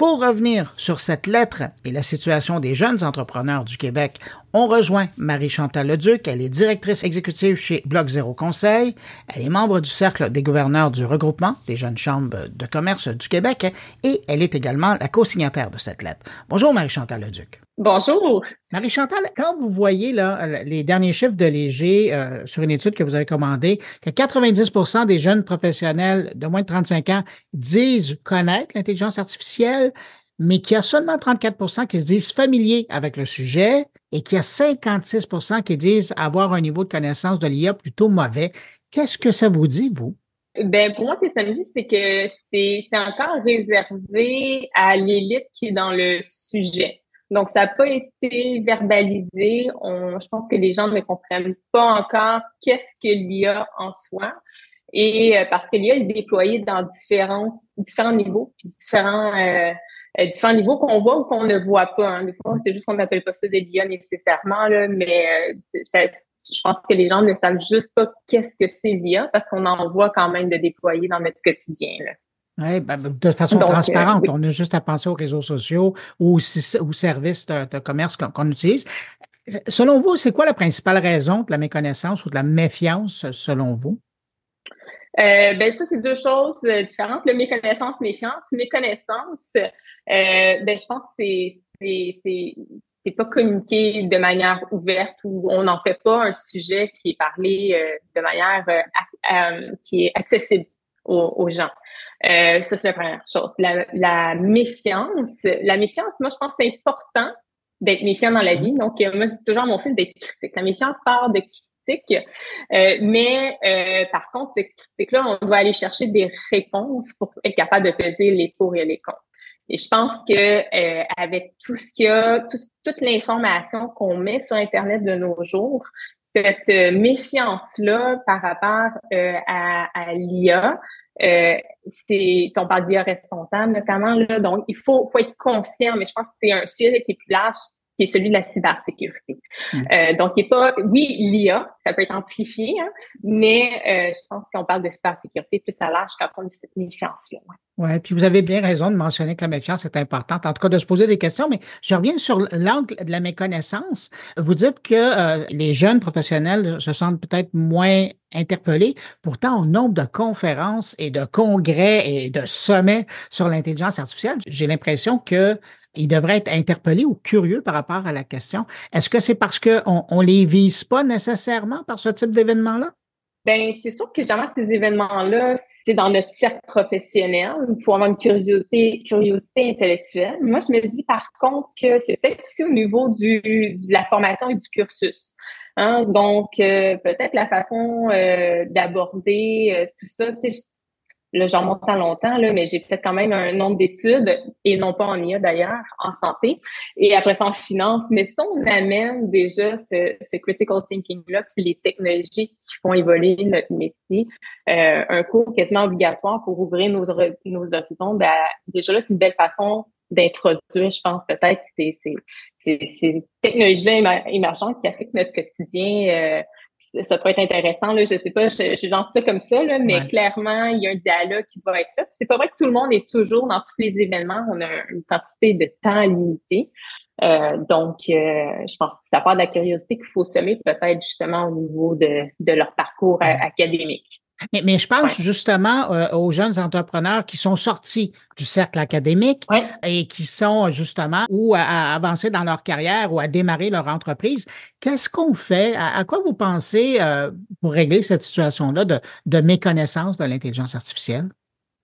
Pour revenir sur cette lettre et la situation des jeunes entrepreneurs du Québec, on rejoint Marie-Chantal Leduc. Elle est directrice exécutive chez Bloc Zéro Conseil. Elle est membre du Cercle des gouverneurs du regroupement des jeunes chambres de commerce du Québec et elle est également la co-signataire de cette lettre. Bonjour Marie-Chantal Leduc. Bonjour. Marie-Chantal, quand vous voyez là, les derniers chiffres de Léger euh, sur une étude que vous avez commandée, que 90% des jeunes professionnels de moins de 35 ans disent connaître l'intelligence artificielle, mais qu'il y a seulement 34% qui se disent familiers avec le sujet et qu'il y a 56% qui disent avoir un niveau de connaissance de l'IA plutôt mauvais. Qu'est-ce que ça vous dit, vous? Ben, pour moi, ce que ça me dit, c'est que c'est encore réservé à l'élite qui est dans le sujet. Donc, ça n'a pas été verbalisé. On, je pense que les gens ne comprennent pas encore qu'est-ce que l'IA en soi. Et euh, parce que l'IA est déployée dans différents, différents niveaux, puis différents, euh, euh, différents niveaux qu'on voit ou qu'on ne voit pas. Hein. Des fois, c'est juste qu'on n'appelle pas ça des l'IA nécessairement, là, mais je pense que les gens ne savent juste pas qu'est-ce que c'est l'IA parce qu'on en voit quand même de déployer dans notre quotidien. Là. Oui, ben, ben, de façon transparente. On a juste à penser aux réseaux sociaux ou aux, services de, commerce qu'on utilise. Selon vous, c'est quoi la principale raison de la méconnaissance ou de la méfiance, selon vous? Euh, ben ça, c'est deux choses euh, différentes. Le méconnaissance, méfiance. Méconnaissance, euh, ben, je pense que c'est c'est pas communiqué de manière ouverte ou on n'en fait pas un sujet qui est parlé de manière qui est accessible aux, gens. ça, c'est la première chose. La, la, méfiance, la méfiance, moi, je pense que c'est important d'être méfiant dans la vie. Donc, moi, dis toujours mon fils d'être critique. La méfiance part de euh, mais euh, par contre, ces critiques-là, on doit aller chercher des réponses pour être capable de peser les pour et les contre. Et je pense que euh, avec tout ce qu'il y a, toute l'information qu'on met sur Internet de nos jours, cette méfiance-là par rapport à, l'IA, euh, c'est, on parle d'IA responsable notamment, là, donc il faut, faut être conscient, mais je pense que c'est un sujet qui est plus large qui est celui de la cybersécurité. Hmm. Euh, donc, il n'est pas, oui, l'IA, ça peut être amplifié, hein, mais euh, je pense qu'on parle de cybersécurité plus à l'âge quand on a cette méfiance-là. Oui, puis vous avez bien raison de mentionner que la méfiance est importante, en tout cas de se poser des questions, mais je reviens sur l'angle de la méconnaissance. Vous dites que euh, les jeunes professionnels se sentent peut-être moins interpellés. Pourtant, au nombre de conférences et de congrès et de sommets sur l'intelligence artificielle, j'ai l'impression que ils devraient être interpellés ou curieux par rapport à la question. Est-ce que c'est parce qu'on ne les vise pas nécessairement par ce type d'événement-là? Ben, c'est sûr que généralement, ces événements-là, c'est dans notre cercle professionnel. Il faut avoir une curiosité, curiosité intellectuelle. Moi, je me dis par contre que c'est peut-être aussi au niveau du, de la formation et du cursus. Hein? Donc, euh, peut-être la façon euh, d'aborder euh, tout ça là, j'en monte à longtemps, là, mais j'ai fait quand même un nombre d'études, et non pas en IA d'ailleurs, en santé, et après ça en finance. Mais si on amène déjà ce, ce critical thinking-là, puis les technologies qui font évoluer notre métier, euh, un cours quasiment obligatoire pour ouvrir nos, nos horizons, ben, déjà là, c'est une belle façon d'introduire, je pense, peut-être ces, ces, ces, ces technologies-là émergentes qui affectent notre quotidien euh, ça peut être intéressant. Là, je sais pas, je, je lance ça comme ça, là, mais clairement, il y a un dialogue qui doit être fait. C'est pas vrai que tout le monde est toujours dans tous les événements. On a une quantité de temps limité. Euh, donc, euh, je pense que ça part de la curiosité qu'il faut semer peut-être justement au niveau de, de leur parcours académique. Mais, je pense justement euh, aux jeunes entrepreneurs qui sont sortis du cercle académique et qui sont justement ou à, avancer dans leur carrière ou à démarrer leur entreprise. Qu'est-ce qu'on fait? À, quoi vous pensez euh, pour régler cette situation-là de, de méconnaissance de l'intelligence artificielle?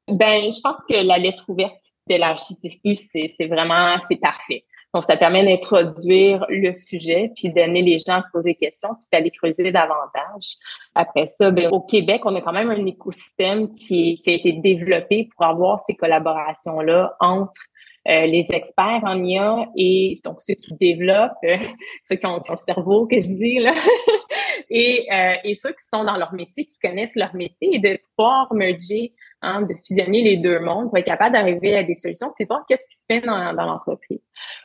Ben, je pense que la lettre ouverte de la c'est vraiment, c'est parfait. Donc, ça permet d'introduire le sujet, puis d'amener les gens à se poser des questions, puis d'aller creuser davantage. Après ça, bien, au Québec, on a quand même un écosystème qui, qui a été développé pour avoir ces collaborations-là entre euh, les experts en IA et donc ceux qui développent, euh, ceux qui ont, le cerveau que je dis là, et, euh, et ceux qui sont dans leur métier, qui connaissent leur métier et de pouvoir merger, hein, de fusionner les deux mondes pour être capable d'arriver à des solutions puis voir qu'est-ce qui se fait dans, dans l'entreprise.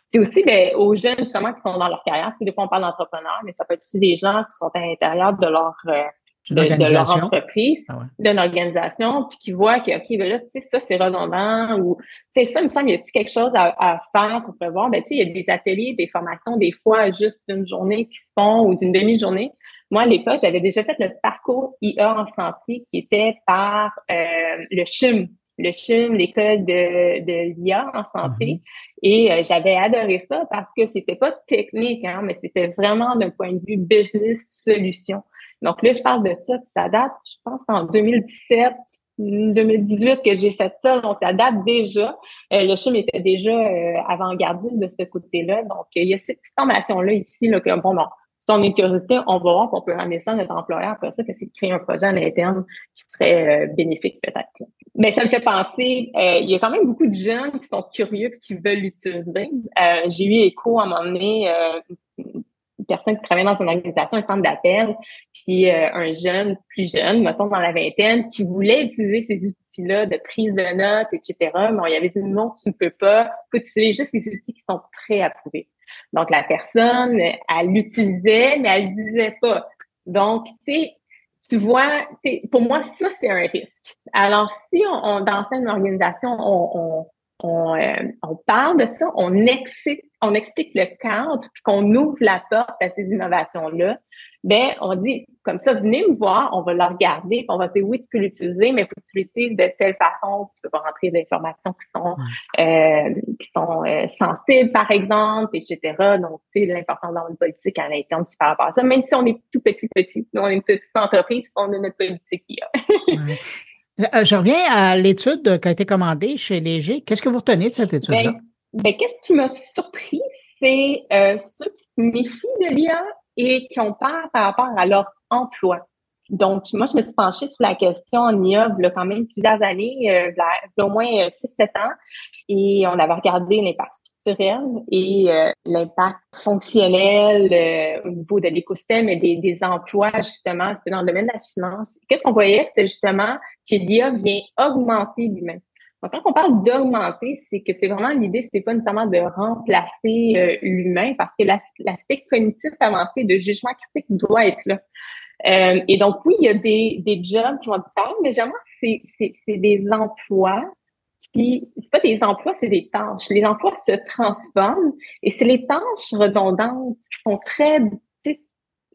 C'est aussi ben, aux jeunes justement qui sont dans leur carrière. Tu des fois on parle d'entrepreneurs, mais ça peut être aussi des gens qui sont à l'intérieur de leur euh, de, leur entreprise, ah d'une organisation, puis qui voient que, OK, ben là, tu sais, ça, c'est redondant, ou, tu sais, ça, il me semble, il y a quelque chose à, à faire pour prévoir? Ben, tu sais, il y a des ateliers, des formations, des fois, juste d'une journée qui se font, ou d'une demi-journée. Moi, à l'époque, j'avais déjà fait le parcours IA en santé qui était par euh, le CHUM, le CHUM, l'école de, de l'IA en santé. Mhm. Et euh, j'avais adoré ça parce que c'était pas technique, hein, mais c'était vraiment d'un point de vue business solution. Donc là, je parle de ça, puis ça date, je pense, en 2017, 2018 que j'ai fait ça, donc ça date déjà. Euh, le CHUM était déjà euh, avant-gardiste de ce côté-là. Donc, il y a cette formation-là ici, là, que bon, bon, si on est curiosité, on va voir qu'on peut ramener ça à notre employeur après ça, que c'est créer un projet à l'interne qui serait bénéfique peut-être. mais ça me fait penser, euh, il y a quand même beaucoup de jeunes qui sont curieux et qui veulent l'utiliser. Euh, j'ai eu écho à un moment donné, euh, personne qui travaillait dans une organisation, un centre d'appel, puis un jeune, plus jeune, mettons dans la vingtaine, qui voulait utiliser ces outils-là de prise de notes, etc. Mais on y avait dit non, tu ne peux pas, peux utiliser juste les outils qui sont prêts à prouver. Donc la personne, elle l'utilisait, mais elle ne disait pas. Donc, tu sais, tu vois, pour moi, ça, c'est un risque. Alors, si on, on dans une organisation, on, on, on, euh, on, parle de ça, on explique, on explique le cadre, puis qu'on ouvre la porte à ces innovations-là, ben on dit comme ça, venez me voir, on va la regarder, on va dire oui, tu peux l'utiliser, mais il faut que tu l'utilises de telle façon, tu peux pas rentrer des informations qui sont euh, qui sont euh, sensibles, par exemple, etc. Donc, tu sais, l'importance dans une politique à l'interne par rapport à ça, même si on est tout petit, petit, nous, on est une petite entreprise, on a notre politique qui Euh, je reviens à l'étude qui a été commandée chez Léger. Qu'est-ce que vous retenez de cette étude-là? Ben, ben, qu'est-ce qui m'a surpris, c'est euh, ceux qui méfient de l'IA et qui ont peur par rapport à leur emploi. Donc, moi, je me suis penchée sur la question en y a quand même plusieurs années, euh, d'au moins 6-7 euh, ans, et on avait regardé l'impact structurel et euh, l'impact fonctionnel euh, au niveau de l'écosystème et des, des emplois, justement, c'était dans le domaine de la finance. Qu'est-ce qu'on voyait? C'était justement que l'IA vient augmenter l'humain. Donc, quand on parle d'augmenter, c'est que c'est vraiment l'idée, c'est pas nécessairement de remplacer l'humain parce que l'aspect cognitif avancé de jugement critique doit être là. Euh, et donc, oui, il y a des, des jobs qui vont disparaître, mais généralement, c'est, c'est, c'est des emplois qui, c'est pas des emplois, c'est des tâches. Les emplois se transforment et c'est les tâches redondantes qui sont très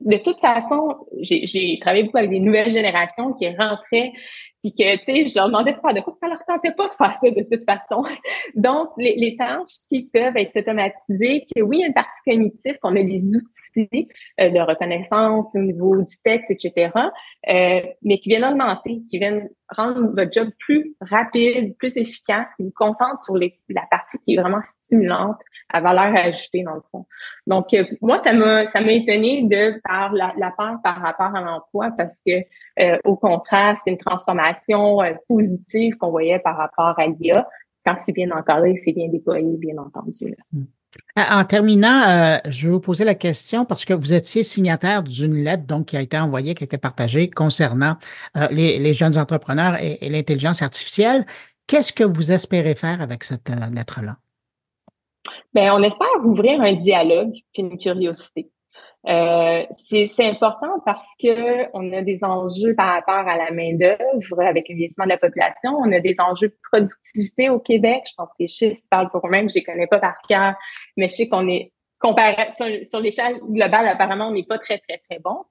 de toute façon, j'ai travaillé beaucoup avec des nouvelles générations qui rentraient, puis que, tu sais, je leur demandais de faire de quoi, ça leur tentait pas de faire ça de toute façon. Donc, les, les tâches qui peuvent être automatisées, que oui, il y a une partie cognitive, qu'on a des outils euh, de reconnaissance au niveau du texte, etc., euh, mais qui viennent augmenter, qui viennent rendre votre job plus rapide, plus efficace, qui vous concentre sur les, la partie qui est vraiment stimulante, à valeur ajoutée dans le fond. Donc, euh, moi, ça m'a ça m'a étonné de par la, la peur par rapport à l'emploi parce que euh, au contraire, c'est une transformation euh, positive qu'on voyait par rapport à l'IA. Quand c'est bien encadré, c'est bien déployé, bien entendu. Hmm. En terminant, je vais vous poser la question parce que vous étiez signataire d'une lettre donc qui a été envoyée, qui a été partagée concernant les, les, jeunes entrepreneurs et, et l'intelligence artificielle. Qu'est-ce que vous espérez faire avec cette lettre-là? Bien, on espère ouvrir un dialogue puis une curiosité. Euh, c'est important parce que on a des enjeux par rapport à la main d'œuvre avec le vieillissement de la population. On a des enjeux de productivité au Québec. Je pense que les chiffres parlent pour eux-mêmes. Je les connais pas par cœur, mais je sais qu'on est comparé sur, l'échelle globale. Apparemment, on n'est pas très très très bon.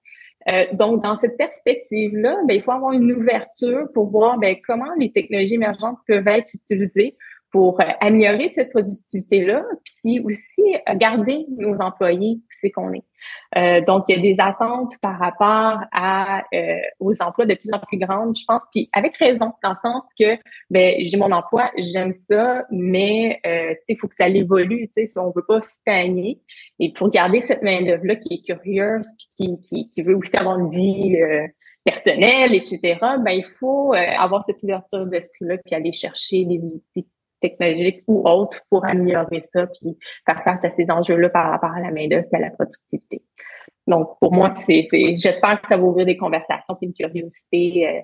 Euh, donc, dans cette perspective-là, ben, il faut avoir une ouverture pour voir ben, comment les technologies émergentes peuvent être utilisées pour euh, améliorer cette productivité-là, puis aussi euh, garder nos employés, c'est qu'on est. Euh, donc, il y a des attentes par rapport à euh, aux emplois de plus en plus grandes, je pense, puis avec raison, dans le sens que ben j'ai mon emploi, j'aime ça, mais euh, il faut que ça évolue, tu sais, on veut pas stagner. Et pour garder cette main d'œuvre là qui est curieuse, puis qui, qui, qui veut aussi avoir une vie personnelle, etc. Ben il faut avoir cette ouverture d'esprit là, puis aller chercher des outils technologiques ou autres pour améliorer ça puis faire face à ces enjeux-là par rapport à la main-d'œuvre et à la productivité. Donc, pour moi, c'est, j'espère que ça va ouvrir des conversations et une curiosité euh,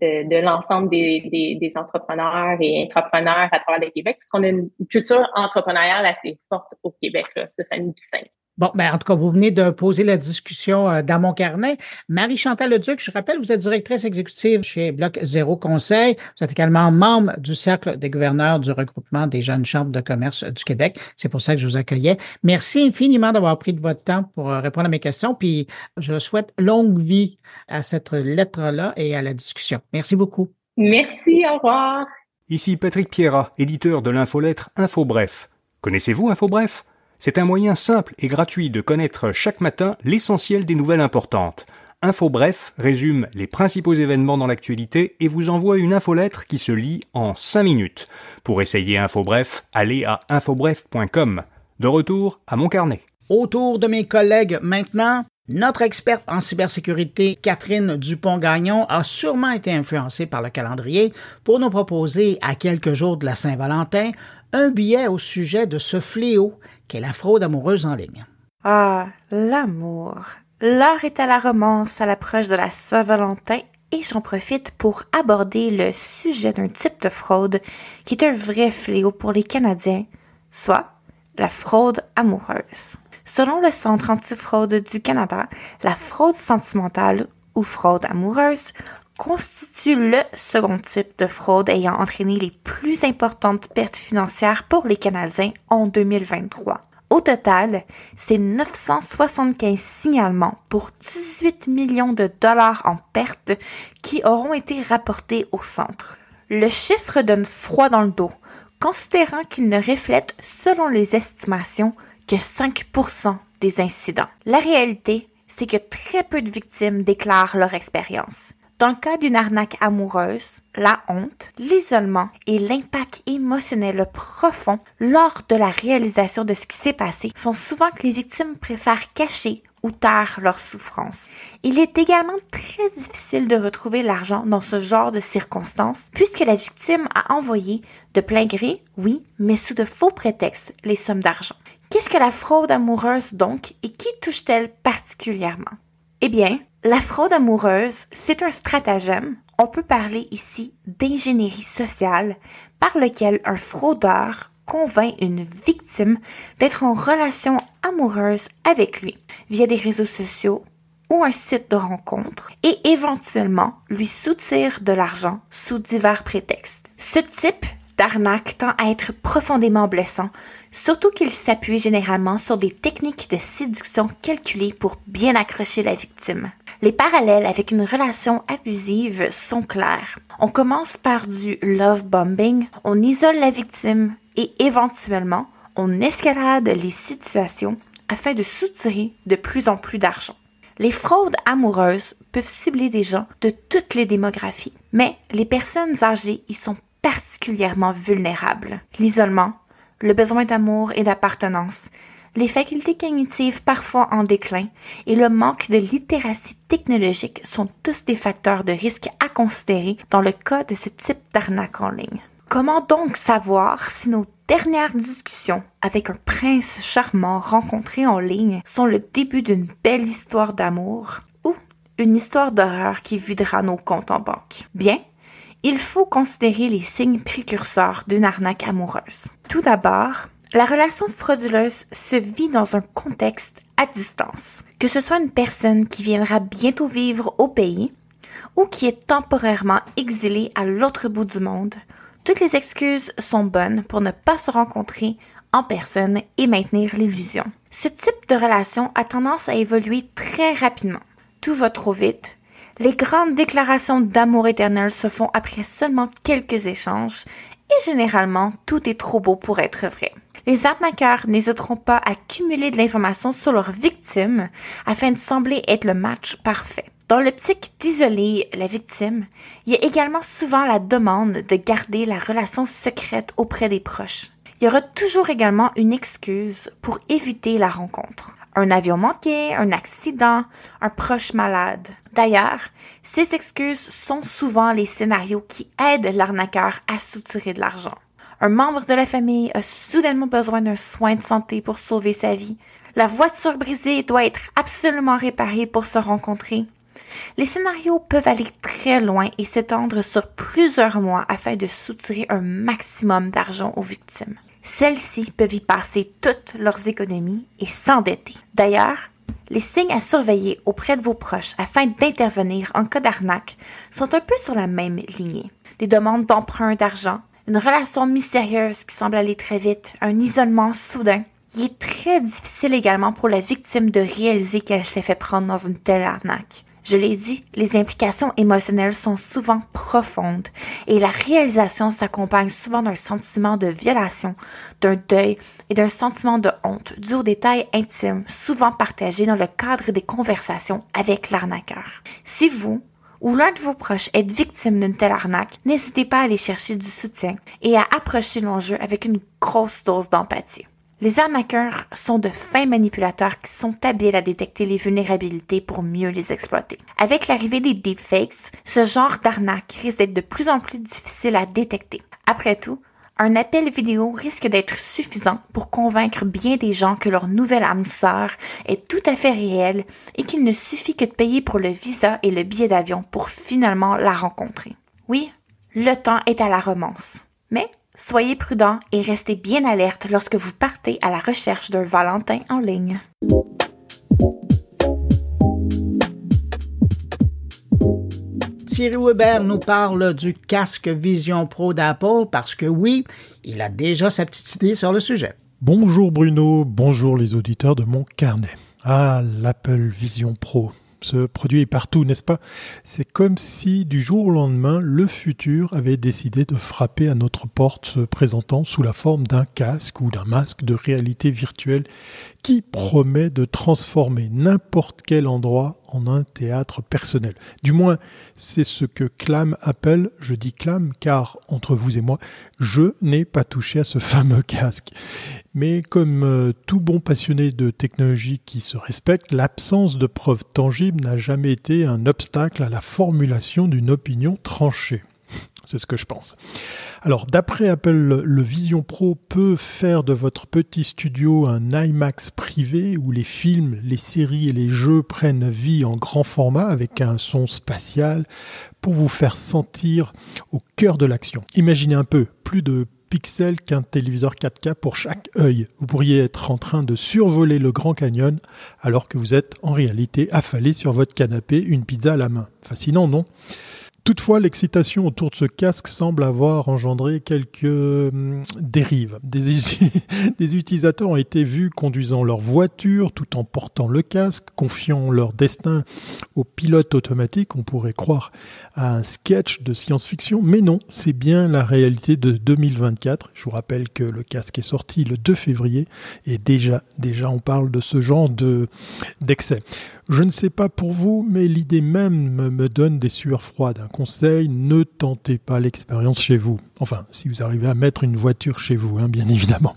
de, de l'ensemble des, des, des, entrepreneurs et entrepreneurs à travers le Québec, parce qu'on a une culture entrepreneuriale assez forte au Québec. Là. Ça, ça nous distingue. Bon, ben, en tout cas, vous venez de poser la discussion euh, dans mon carnet. Marie-Chantal Leduc, je rappelle, vous êtes directrice exécutive chez Bloc Zéro Conseil. Vous êtes également membre du Cercle des gouverneurs du regroupement des jeunes chambres de commerce du Québec. C'est pour ça que je vous accueillais. Merci infiniment d'avoir pris de votre temps pour euh, répondre à mes questions. Puis, je souhaite longue vie à cette lettre-là et à la discussion. Merci beaucoup. Merci, au revoir. Ici Patrick Pierrat, éditeur de l'infolettre InfoBref. Connaissez-vous InfoBref? C'est un moyen simple et gratuit de connaître chaque matin l'essentiel des nouvelles importantes. Info Bref résume les principaux événements dans l'actualité et vous envoie une infolettre qui se lit en 5 minutes. Pour essayer Info Bref, allez à infobref.com. De retour à mon carnet. Autour de mes collègues maintenant, Notre experte en cybersécurité, Catherine Dupont-Gagnon, a sûrement été influencée par le calendrier pour nous proposer, à quelques jours de la Saint-Valentin, un billet au sujet de ce fléau qu'est la fraude amoureuse en ligne. Ah, l'amour. L'heure est à la romance à l'approche de la Saint-Valentin et j'en profite pour aborder le sujet d'un type de fraude qui est un vrai fléau pour les Canadiens, soit la fraude amoureuse. Selon le Centre antifraude du Canada, la fraude sentimentale ou fraude amoureuse constitue le second type de fraude ayant entraîné les plus importantes pertes financières pour les Canadiens en 2023. Au total, c'est 975 signalements pour 18 millions de dollars en pertes qui auront été rapportés au centre. Le chiffre donne froid dans le dos, considérant qu'il ne reflète, selon les estimations, que 5% des incidents. La réalité, c'est que très peu de victimes déclarent leur expérience. Dans le cas d'une arnaque amoureuse, la honte, l'isolement et l'impact émotionnel profond lors de la réalisation de ce qui s'est passé font souvent que les victimes préfèrent cacher ou taire leur souffrance. Il est également très difficile de retrouver l'argent dans ce genre de circonstances puisque la victime a envoyé de plein gré, oui, mais sous de faux prétextes, les sommes d'argent. Qu'est-ce que la fraude amoureuse donc et qui touche-t-elle particulièrement? Eh bien, la fraude amoureuse, c'est un stratagème, on peut parler ici d'ingénierie sociale, par lequel un fraudeur convainc une victime d'être en relation amoureuse avec lui via des réseaux sociaux ou un site de rencontre et éventuellement lui soutire de l'argent sous divers prétextes. Ce type d'arnaque tend à être profondément blessant, surtout qu'il s'appuie généralement sur des techniques de séduction calculées pour bien accrocher la victime. Les parallèles avec une relation abusive sont clairs. On commence par du love bombing, on isole la victime et éventuellement on escalade les situations afin de soutirer de plus en plus d'argent. Les fraudes amoureuses peuvent cibler des gens de toutes les démographies, mais les personnes âgées y sont particulièrement vulnérables. L'isolement, le besoin d'amour et d'appartenance, les facultés cognitives parfois en déclin et le manque de littératie technologique sont tous des facteurs de risque à considérer dans le cas de ce type d'arnaque en ligne. Comment donc savoir si nos dernières discussions avec un prince charmant rencontré en ligne sont le début d'une belle histoire d'amour ou une histoire d'horreur qui videra nos comptes en banque? Bien, il faut considérer les signes précurseurs d'une arnaque amoureuse. Tout d'abord, la relation frauduleuse se vit dans un contexte à distance. Que ce soit une personne qui viendra bientôt vivre au pays ou qui est temporairement exilée à l'autre bout du monde, toutes les excuses sont bonnes pour ne pas se rencontrer en personne et maintenir l'illusion. Ce type de relation a tendance à évoluer très rapidement. Tout va trop vite. Les grandes déclarations d'amour éternel se font après seulement quelques échanges et généralement tout est trop beau pour être vrai. Les arnaqueurs n'hésiteront pas à cumuler de l'information sur leurs victimes afin de sembler être le match parfait. Dans l'optique d'isoler la victime, il y a également souvent la demande de garder la relation secrète auprès des proches. Il y aura toujours également une excuse pour éviter la rencontre. Un avion manqué, un accident, un proche malade. D'ailleurs, ces excuses sont souvent les scénarios qui aident l'arnaqueur à soutirer de l'argent. Un membre de la famille a soudainement besoin d'un soin de santé pour sauver sa vie. La voiture brisée doit être absolument réparée pour se rencontrer. Les scénarios peuvent aller très loin et s'étendre sur plusieurs mois afin de soutirer un maximum d'argent aux victimes. Celles-ci peuvent y passer toutes leurs économies et s'endetter. D'ailleurs, les signes à surveiller auprès de vos proches afin d'intervenir en cas d'arnaque sont un peu sur la même lignée. Des demandes d'emprunt d'argent, une relation mystérieuse qui semble aller très vite, un isolement soudain. Il est très difficile également pour la victime de réaliser qu'elle s'est fait prendre dans une telle arnaque. Je l'ai dit, les implications émotionnelles sont souvent profondes et la réalisation s'accompagne souvent d'un sentiment de violation, d'un deuil et d'un sentiment de honte dû aux détails intimes souvent partagés dans le cadre des conversations avec l'arnaqueur. Si vous, ou l'un de vos proches est victime d'une telle arnaque, n'hésitez pas à aller chercher du soutien et à approcher l'enjeu avec une grosse dose d'empathie. Les arnaqueurs sont de fins manipulateurs qui sont habiles à détecter les vulnérabilités pour mieux les exploiter. Avec l'arrivée des deepfakes, ce genre d'arnaque risque d'être de plus en plus difficile à détecter. Après tout, un appel vidéo risque d'être suffisant pour convaincre bien des gens que leur nouvelle âme sœur est tout à fait réelle et qu'il ne suffit que de payer pour le visa et le billet d'avion pour finalement la rencontrer. Oui, le temps est à la romance. Mais Soyez prudent et restez bien alerte lorsque vous partez à la recherche d'un Valentin en ligne. Thierry Weber nous parle du casque Vision Pro d'Apple parce que oui, il a déjà sa petite idée sur le sujet. Bonjour Bruno, bonjour les auditeurs de mon carnet. Ah, l'Apple Vision Pro. Ce produit est partout, n'est-ce pas? C'est comme si du jour au lendemain, le futur avait décidé de frapper à notre porte, se présentant sous la forme d'un casque ou d'un masque de réalité virtuelle qui promet de transformer n'importe quel endroit en un théâtre personnel. Du moins, c'est ce que clame Apple. Je dis clame car, entre vous et moi, je n'ai pas touché à ce fameux casque. Mais comme euh, tout bon passionné de technologie qui se respecte, l'absence de preuves tangibles n'a jamais été un obstacle à la formulation d'une opinion tranchée. C'est ce que je pense. Alors, d'après Apple, le Vision Pro peut faire de votre petit studio un IMAX privé où les films, les séries et les jeux prennent vie en grand format avec un son spatial pour vous faire sentir au cœur de l'action. Imaginez un peu, plus de pixels qu'un téléviseur 4K pour chaque œil. Vous pourriez être en train de survoler le Grand Canyon alors que vous êtes en réalité affalé sur votre canapé, une pizza à la main. Fascinant, non? Toutefois, l'excitation autour de ce casque semble avoir engendré quelques hum, dérives. Des, utilisateurs ont été vus conduisant leur voiture tout en portant le casque, confiant leur destin au pilote automatique. On pourrait croire à un sketch de science-fiction, mais non, c'est bien la réalité de 2024. Je vous rappelle que le casque est sorti le 2 février et déjà, déjà on parle de ce genre de d'excès. Je ne sais pas pour vous, mais l'idée même me donne des sueurs froides. Un conseil, ne tentez pas l'expérience chez vous. Enfin, si vous arrivez à mettre une voiture chez vous, hein, bien évidemment.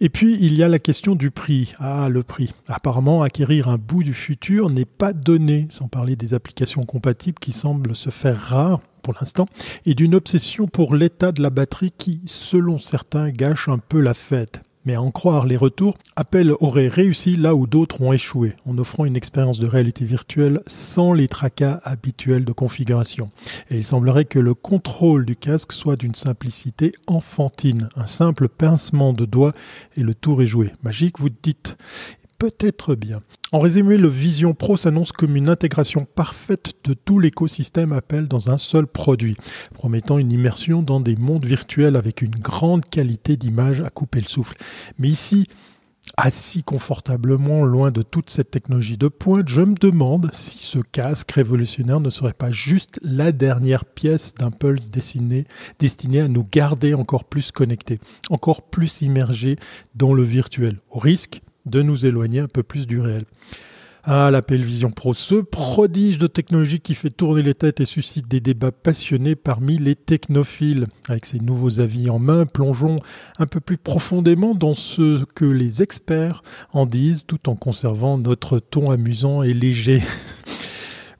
Et puis, il y a la question du prix. Ah, le prix. Apparemment, acquérir un bout du futur n'est pas donné, sans parler des applications compatibles qui semblent se faire rares pour l'instant, et d'une obsession pour l'état de la batterie qui, selon certains, gâche un peu la fête. Mais à en croire les retours, Apple aurait réussi là où d'autres ont échoué, en offrant une expérience de réalité virtuelle sans les tracas habituels de configuration. Et il semblerait que le contrôle du casque soit d'une simplicité enfantine, un simple pincement de doigts et le tour est joué. Magique, vous dites? Peut-être bien. En résumé, le Vision Pro s'annonce comme une intégration parfaite de tout l'écosystème Apple dans un seul produit, promettant une immersion dans des mondes virtuels avec une grande qualité d'image à couper le souffle. Mais ici, Assis confortablement loin de toute cette technologie de pointe, je me demande si ce casque révolutionnaire ne serait pas juste la dernière pièce d'un pulse destiné, destiné à nous garder encore plus connectés, encore plus immergés dans le virtuel, au risque de nous éloigner un peu plus du réel. Ah, l'Apple Vision Pro, ce prodige de technologie qui fait tourner les têtes et suscite des débats passionnés parmi les technophiles. Avec ses nouveaux avis en main, plongeons un peu plus profondément dans ce que les experts en disent tout en conservant notre ton amusant et léger.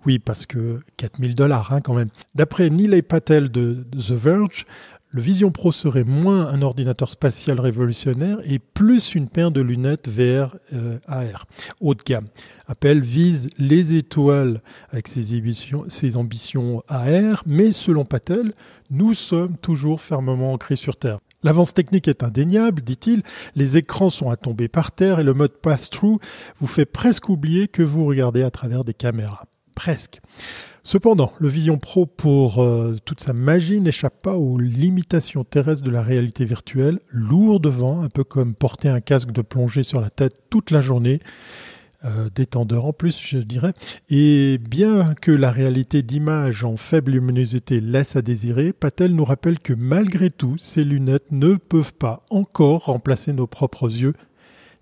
Oui, parce que 4000 dollars hein, quand même. D'après Neil Patel de The Verge, le Vision Pro serait moins un ordinateur spatial révolutionnaire et plus une paire de lunettes VR euh, AR haut de gamme. Apple vise les étoiles avec ses ses ambitions AR, mais selon Patel, nous sommes toujours fermement ancrés sur Terre. L'avance technique est indéniable, dit-il, les écrans sont à tomber par terre et le mode pass-through vous fait presque oublier que vous regardez à travers des caméras. Presque. Cependant, le Vision Pro, pour euh, toute sa magie, n'échappe pas aux limitations terrestres de la réalité virtuelle, lourd devant, un peu comme porter un casque de plongée sur la tête toute la journée, euh, détendeur en plus, je dirais. Et bien que la réalité d'image en faible luminosité laisse à désirer, Patel nous rappelle que malgré tout, ces lunettes ne peuvent pas encore remplacer nos propres yeux.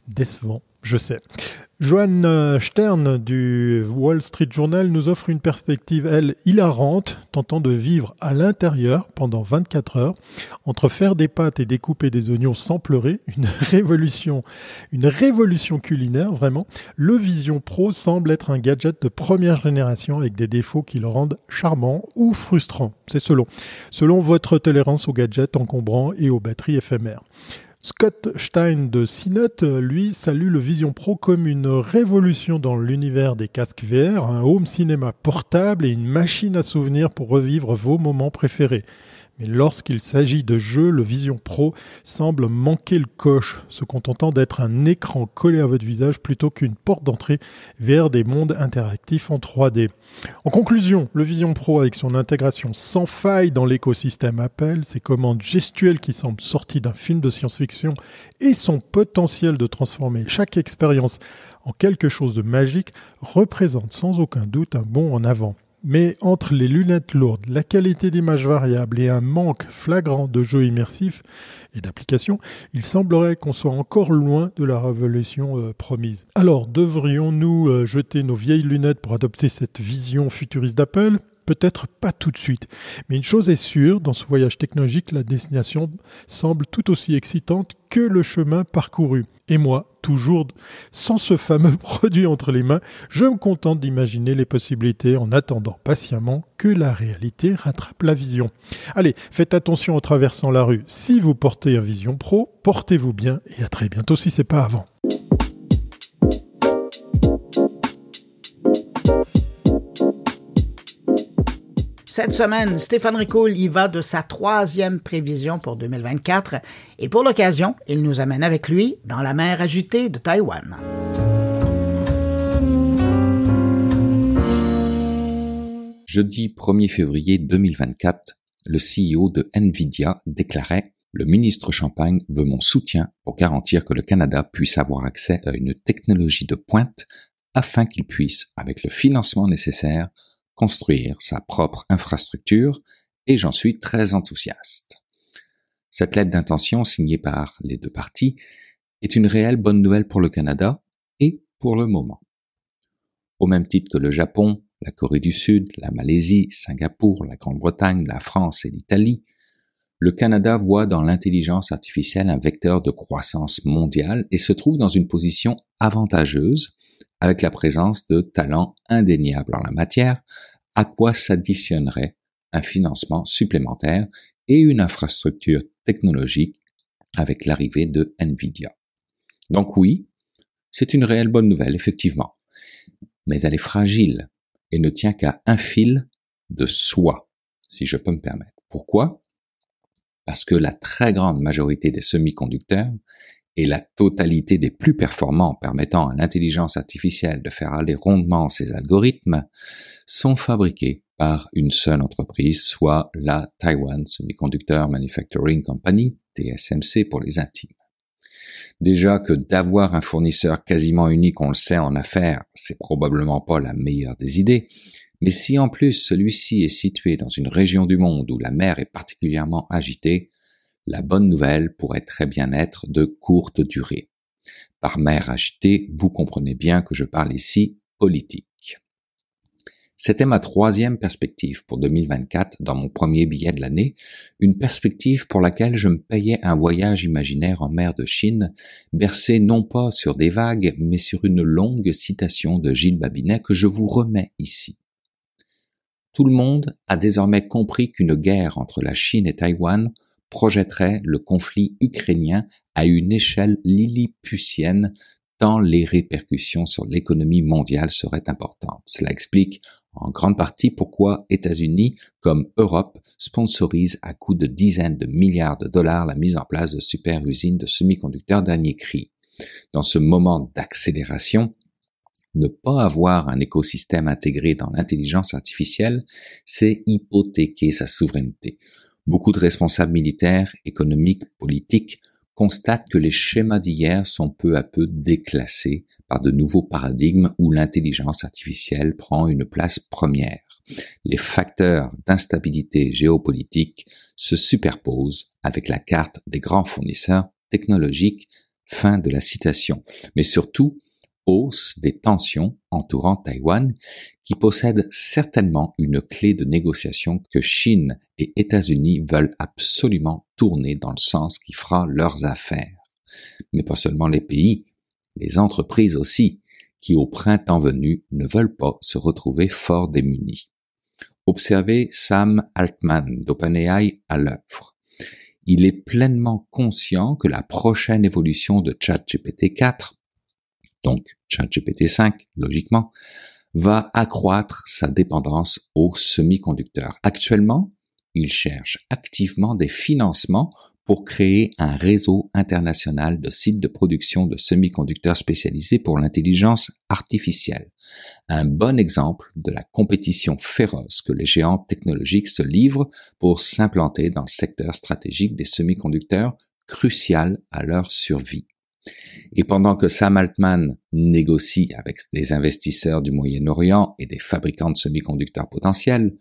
Décevant je sais. Joanne euh, Stern du Wall Street Journal nous offre une perspective, elle, hilarante, tentant de vivre à l'intérieur pendant 24 heures, entre faire des pâtes et découper des oignons sans pleurer, une révolution, une révolution culinaire, vraiment. Le Vision Pro semble être un gadget de première génération avec des défauts qui le rendent charmant ou frustrant. C'est selon. Selon votre tolérance aux gadgets encombrants et aux batteries éphémères. Scott Stein de CNET, lui, salue le Vision Pro comme une révolution dans l'univers des casques VR, un home cinéma portable et une machine à souvenirs pour revivre vos moments préférés. Mais lorsqu'il s'agit de jeux, le Vision Pro semble manquer le coche, se contentant d'être un écran collé à votre visage plutôt qu'une porte d'entrée vers des mondes interactifs en 3D. En conclusion, le Vision Pro avec son intégration sans faille dans l'écosystème Apple, ses commandes gestuelles qui semblent sorties d'un film de science-fiction et son potentiel de transformer chaque expérience en quelque chose de magique représente sans aucun doute un bond en avant. Mais entre les lunettes lourdes, la qualité d'image variable et un manque flagrant de jeux immersifs et d'applications, il semblerait qu'on soit encore loin de la révolution euh, promise. Alors, devrions-nous euh, jeter nos vieilles lunettes pour adopter cette vision futuriste d'Apple? Peut-être pas tout de suite. Mais une chose est sûre, dans ce voyage technologique, la destination semble tout aussi excitante que le chemin parcouru. Et moi, toujours sans ce fameux produit entre les mains, je me contente d'imaginer les possibilités en attendant patiemment que la réalité rattrape la vision. Allez, faites attention en traversant la rue. Si vous portez un Vision Pro, portez-vous bien et à très bientôt si c'est pas avant. Cette semaine, Stéphane Ricoul y va de sa troisième prévision pour 2024 et pour l'occasion, il nous amène avec lui dans la mer agitée de Taïwan. Jeudi 1er février 2024, le CEO de Nvidia déclarait Le ministre Champagne veut mon soutien pour garantir que le Canada puisse avoir accès à une technologie de pointe afin qu'il puisse, avec le financement nécessaire, construire sa propre infrastructure et j'en suis très enthousiaste. Cette lettre d'intention signée par les deux parties est une réelle bonne nouvelle pour le Canada et pour le moment. Au même titre que le Japon, la Corée du Sud, la Malaisie, Singapour, la Grande-Bretagne, la France et l'Italie, le Canada voit dans l'intelligence artificielle un vecteur de croissance mondiale et se trouve dans une position avantageuse avec la présence de talents indéniables en la matière, à quoi s'additionnerait un financement supplémentaire et une infrastructure technologique avec l'arrivée de Nvidia. Donc oui, c'est une réelle bonne nouvelle, effectivement. Mais elle est fragile et ne tient qu'à un fil de soi, si je peux me permettre. Pourquoi? Parce que la très grande majorité des semi-conducteurs et la totalité des plus performants permettant à l'intelligence artificielle de faire aller rondement ses algorithmes sont fabriqués par une seule entreprise, soit la Taiwan Semiconductor Manufacturing Company, TSMC pour les intimes. Déjà que d'avoir un fournisseur quasiment unique, on le sait en affaires, c'est probablement pas la meilleure des idées, mais si en plus celui-ci est situé dans une région du monde où la mer est particulièrement agitée, la bonne nouvelle pourrait très bien être de courte durée. Par mer achetée, vous comprenez bien que je parle ici politique. C'était ma troisième perspective pour 2024 dans mon premier billet de l'année, une perspective pour laquelle je me payais un voyage imaginaire en mer de Chine, bercé non pas sur des vagues, mais sur une longue citation de Gilles Babinet que je vous remets ici. Tout le monde a désormais compris qu'une guerre entre la Chine et Taïwan projetterait le conflit ukrainien à une échelle lilliputienne tant les répercussions sur l'économie mondiale seraient importantes. Cela explique en grande partie pourquoi États-Unis, comme Europe, sponsorisent à coût de dizaines de milliards de dollars la mise en place de super usines de semi-conducteurs dernier cri. Dans ce moment d'accélération, ne pas avoir un écosystème intégré dans l'intelligence artificielle, c'est hypothéquer sa souveraineté. Beaucoup de responsables militaires, économiques, politiques constatent que les schémas d'hier sont peu à peu déclassés par de nouveaux paradigmes où l'intelligence artificielle prend une place première. Les facteurs d'instabilité géopolitique se superposent avec la carte des grands fournisseurs technologiques Fin de la citation. Mais surtout, hausse des tensions entourant Taïwan, qui possède certainement une clé de négociation que Chine et États-Unis veulent absolument tourner dans le sens qui fera leurs affaires. Mais pas seulement les pays, les entreprises aussi, qui au printemps venu ne veulent pas se retrouver fort démunis. Observez Sam Altman d'OpenAI à l'œuvre. Il est pleinement conscient que la prochaine évolution de ChatGPT 4, donc ChatGPT 5, logiquement, va accroître sa dépendance aux semi-conducteurs. Actuellement, il cherche activement des financements pour créer un réseau international de sites de production de semi-conducteurs spécialisés pour l'intelligence artificielle. Un bon exemple de la compétition féroce que les géants technologiques se livrent pour s'implanter dans le secteur stratégique des semi-conducteurs crucial à leur survie. Et pendant que Sam Altman négocie avec des investisseurs du Moyen-Orient et des fabricants de semi-conducteurs potentiels,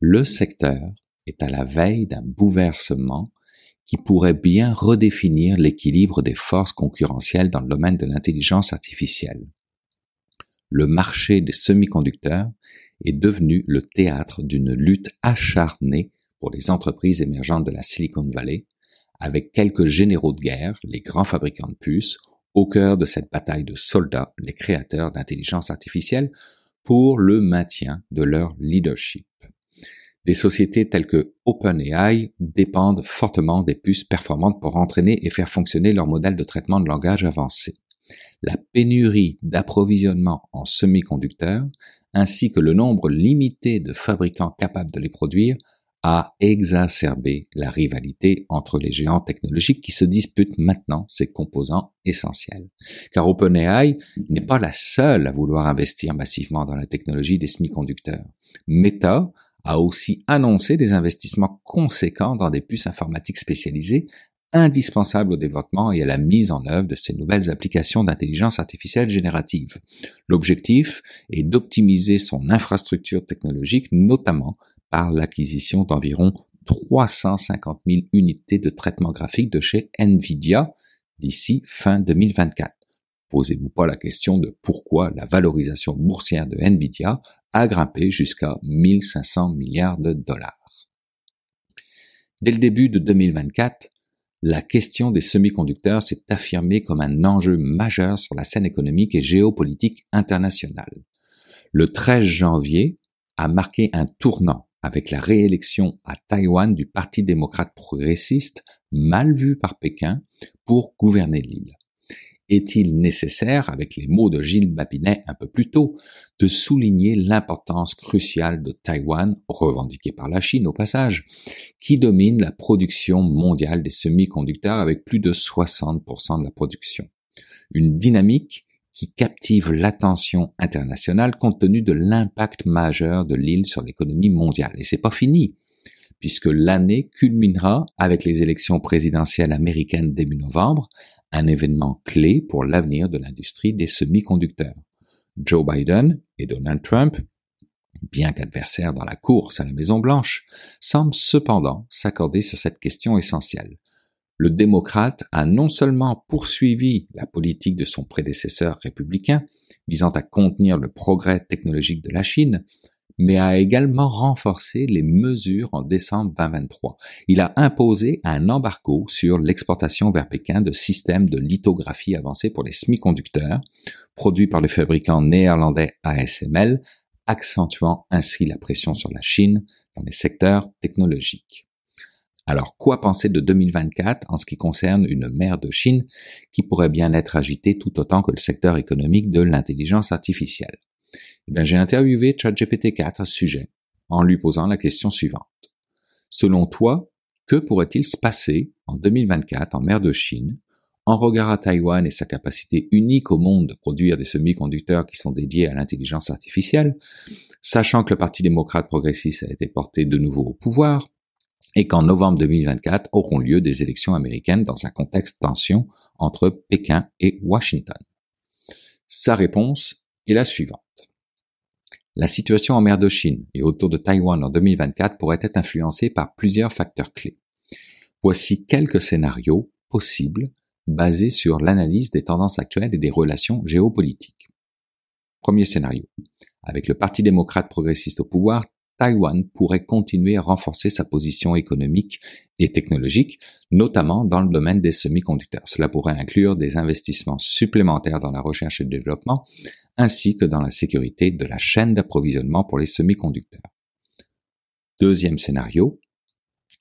le secteur est à la veille d'un bouleversement qui pourrait bien redéfinir l'équilibre des forces concurrentielles dans le domaine de l'intelligence artificielle. Le marché des semi-conducteurs est devenu le théâtre d'une lutte acharnée pour les entreprises émergentes de la Silicon Valley, avec quelques généraux de guerre, les grands fabricants de puces, au cœur de cette bataille de soldats, les créateurs d'intelligence artificielle, pour le maintien de leur leadership. Des sociétés telles que OpenAI dépendent fortement des puces performantes pour entraîner et faire fonctionner leur modèle de traitement de langage avancé. La pénurie d'approvisionnement en semi-conducteurs, ainsi que le nombre limité de fabricants capables de les produire, a exacerbé la rivalité entre les géants technologiques qui se disputent maintenant ces composants essentiels. Car OpenAI n'est pas la seule à vouloir investir massivement dans la technologie des semi-conducteurs. Meta a aussi annoncé des investissements conséquents dans des puces informatiques spécialisées indispensables au développement et à la mise en œuvre de ces nouvelles applications d'intelligence artificielle générative. L'objectif est d'optimiser son infrastructure technologique, notamment par l'acquisition d'environ 350 000 unités de traitement graphique de chez Nvidia d'ici fin 2024. Posez-vous pas la question de pourquoi la valorisation boursière de Nvidia a grimpé jusqu'à 1500 milliards de dollars. Dès le début de 2024, la question des semi-conducteurs s'est affirmée comme un enjeu majeur sur la scène économique et géopolitique internationale. Le 13 janvier a marqué un tournant avec la réélection à Taïwan du Parti démocrate progressiste, mal vu par Pékin, pour gouverner l'île est-il nécessaire, avec les mots de Gilles Babinet un peu plus tôt, de souligner l'importance cruciale de Taïwan, revendiquée par la Chine au passage, qui domine la production mondiale des semi-conducteurs avec plus de 60% de la production? Une dynamique qui captive l'attention internationale compte tenu de l'impact majeur de l'île sur l'économie mondiale. Et c'est pas fini, puisque l'année culminera avec les élections présidentielles américaines début novembre, un événement clé pour l'avenir de l'industrie des semi-conducteurs. Joe Biden et Donald Trump, bien qu'adversaires dans la course à la Maison Blanche, semblent cependant s'accorder sur cette question essentielle. Le démocrate a non seulement poursuivi la politique de son prédécesseur républicain visant à contenir le progrès technologique de la Chine, mais a également renforcé les mesures en décembre 2023. Il a imposé un embargo sur l'exportation vers Pékin de systèmes de lithographie avancés pour les semi-conducteurs, produits par le fabricant néerlandais ASML, accentuant ainsi la pression sur la Chine dans les secteurs technologiques. Alors, quoi penser de 2024 en ce qui concerne une mer de Chine qui pourrait bien être agitée tout autant que le secteur économique de l'intelligence artificielle? Eh bien, j'ai interviewé ChatGPT 4 à ce sujet, en lui posant la question suivante. Selon toi, que pourrait-il se passer en 2024 en mer de Chine, en regard à Taïwan et sa capacité unique au monde de produire des semi-conducteurs qui sont dédiés à l'intelligence artificielle, sachant que le Parti démocrate progressiste a été porté de nouveau au pouvoir, et qu'en novembre 2024 auront lieu des élections américaines dans un contexte de tension entre Pékin et Washington. Sa réponse est la suivante. La situation en mer de Chine et autour de Taïwan en 2024 pourrait être influencée par plusieurs facteurs clés. Voici quelques scénarios possibles basé sur l'analyse des tendances actuelles et des relations géopolitiques. Premier scénario. Avec le Parti démocrate progressiste au pouvoir, Taïwan pourrait continuer à renforcer sa position économique et technologique, notamment dans le domaine des semi-conducteurs. Cela pourrait inclure des investissements supplémentaires dans la recherche et le développement, ainsi que dans la sécurité de la chaîne d'approvisionnement pour les semi-conducteurs. Deuxième scénario,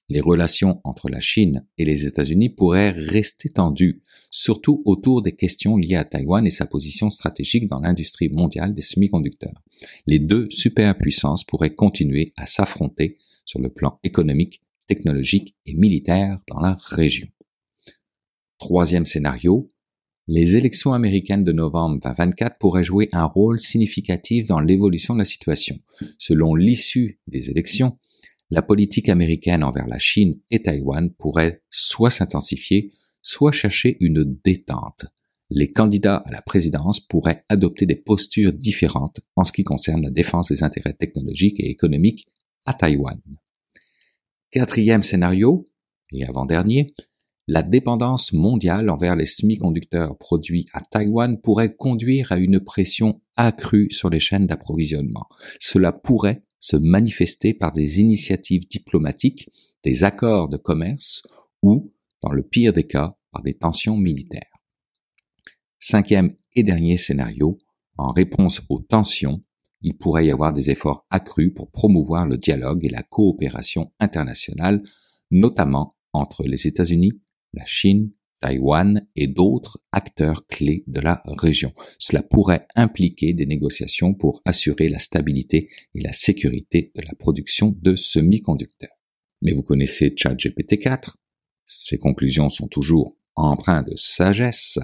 les relations entre la Chine et les États-Unis pourraient rester tendues, surtout autour des questions liées à Taïwan et sa position stratégique dans l'industrie mondiale des semi-conducteurs. Les deux superpuissances pourraient continuer à s'affronter sur le plan économique, technologique et militaire dans la région. Troisième scénario, les élections américaines de novembre 2024 pourraient jouer un rôle significatif dans l'évolution de la situation. Selon l'issue des élections, la politique américaine envers la Chine et Taïwan pourrait soit s'intensifier, soit chercher une détente. Les candidats à la présidence pourraient adopter des postures différentes en ce qui concerne la défense des intérêts technologiques et économiques à Taïwan. Quatrième scénario, et avant-dernier, la dépendance mondiale envers les semi-conducteurs produits à Taïwan pourrait conduire à une pression accrue sur les chaînes d'approvisionnement. Cela pourrait se manifester par des initiatives diplomatiques, des accords de commerce ou, dans le pire des cas, par des tensions militaires. Cinquième et dernier scénario, en réponse aux tensions, il pourrait y avoir des efforts accrus pour promouvoir le dialogue et la coopération internationale, notamment entre les États-Unis, la Chine, Taïwan et d'autres acteurs clés de la région. Cela pourrait impliquer des négociations pour assurer la stabilité et la sécurité de la production de semi-conducteurs. Mais vous connaissez ChatGPT 4 Ses conclusions sont toujours empreintes de sagesse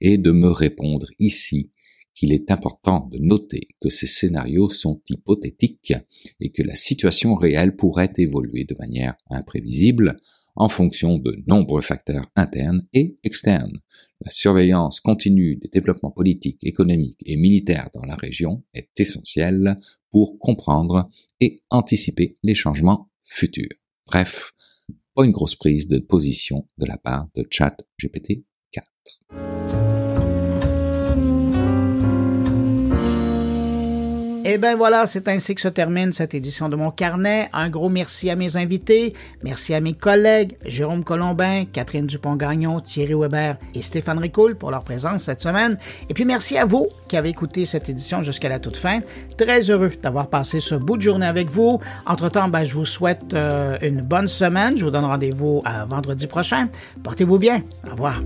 et de me répondre ici qu'il est important de noter que ces scénarios sont hypothétiques et que la situation réelle pourrait évoluer de manière imprévisible en fonction de nombreux facteurs internes et externes. La surveillance continue des développements politiques, économiques et militaires dans la région est essentielle pour comprendre et anticiper les changements futurs. Bref, pas une grosse prise de position de la part de ChatGPT 4. Et eh bien voilà, c'est ainsi que se termine cette édition de mon carnet. Un gros merci à mes invités, merci à mes collègues Jérôme Colombin, Catherine Dupont-Gagnon, Thierry Weber et Stéphane Ricoul pour leur présence cette semaine. Et puis merci à vous qui avez écouté cette édition jusqu'à la toute fin. Très heureux d'avoir passé ce bout de journée avec vous. Entre-temps, ben, je vous souhaite euh, une bonne semaine. Je vous donne rendez-vous à vendredi prochain. Portez-vous bien. Au revoir.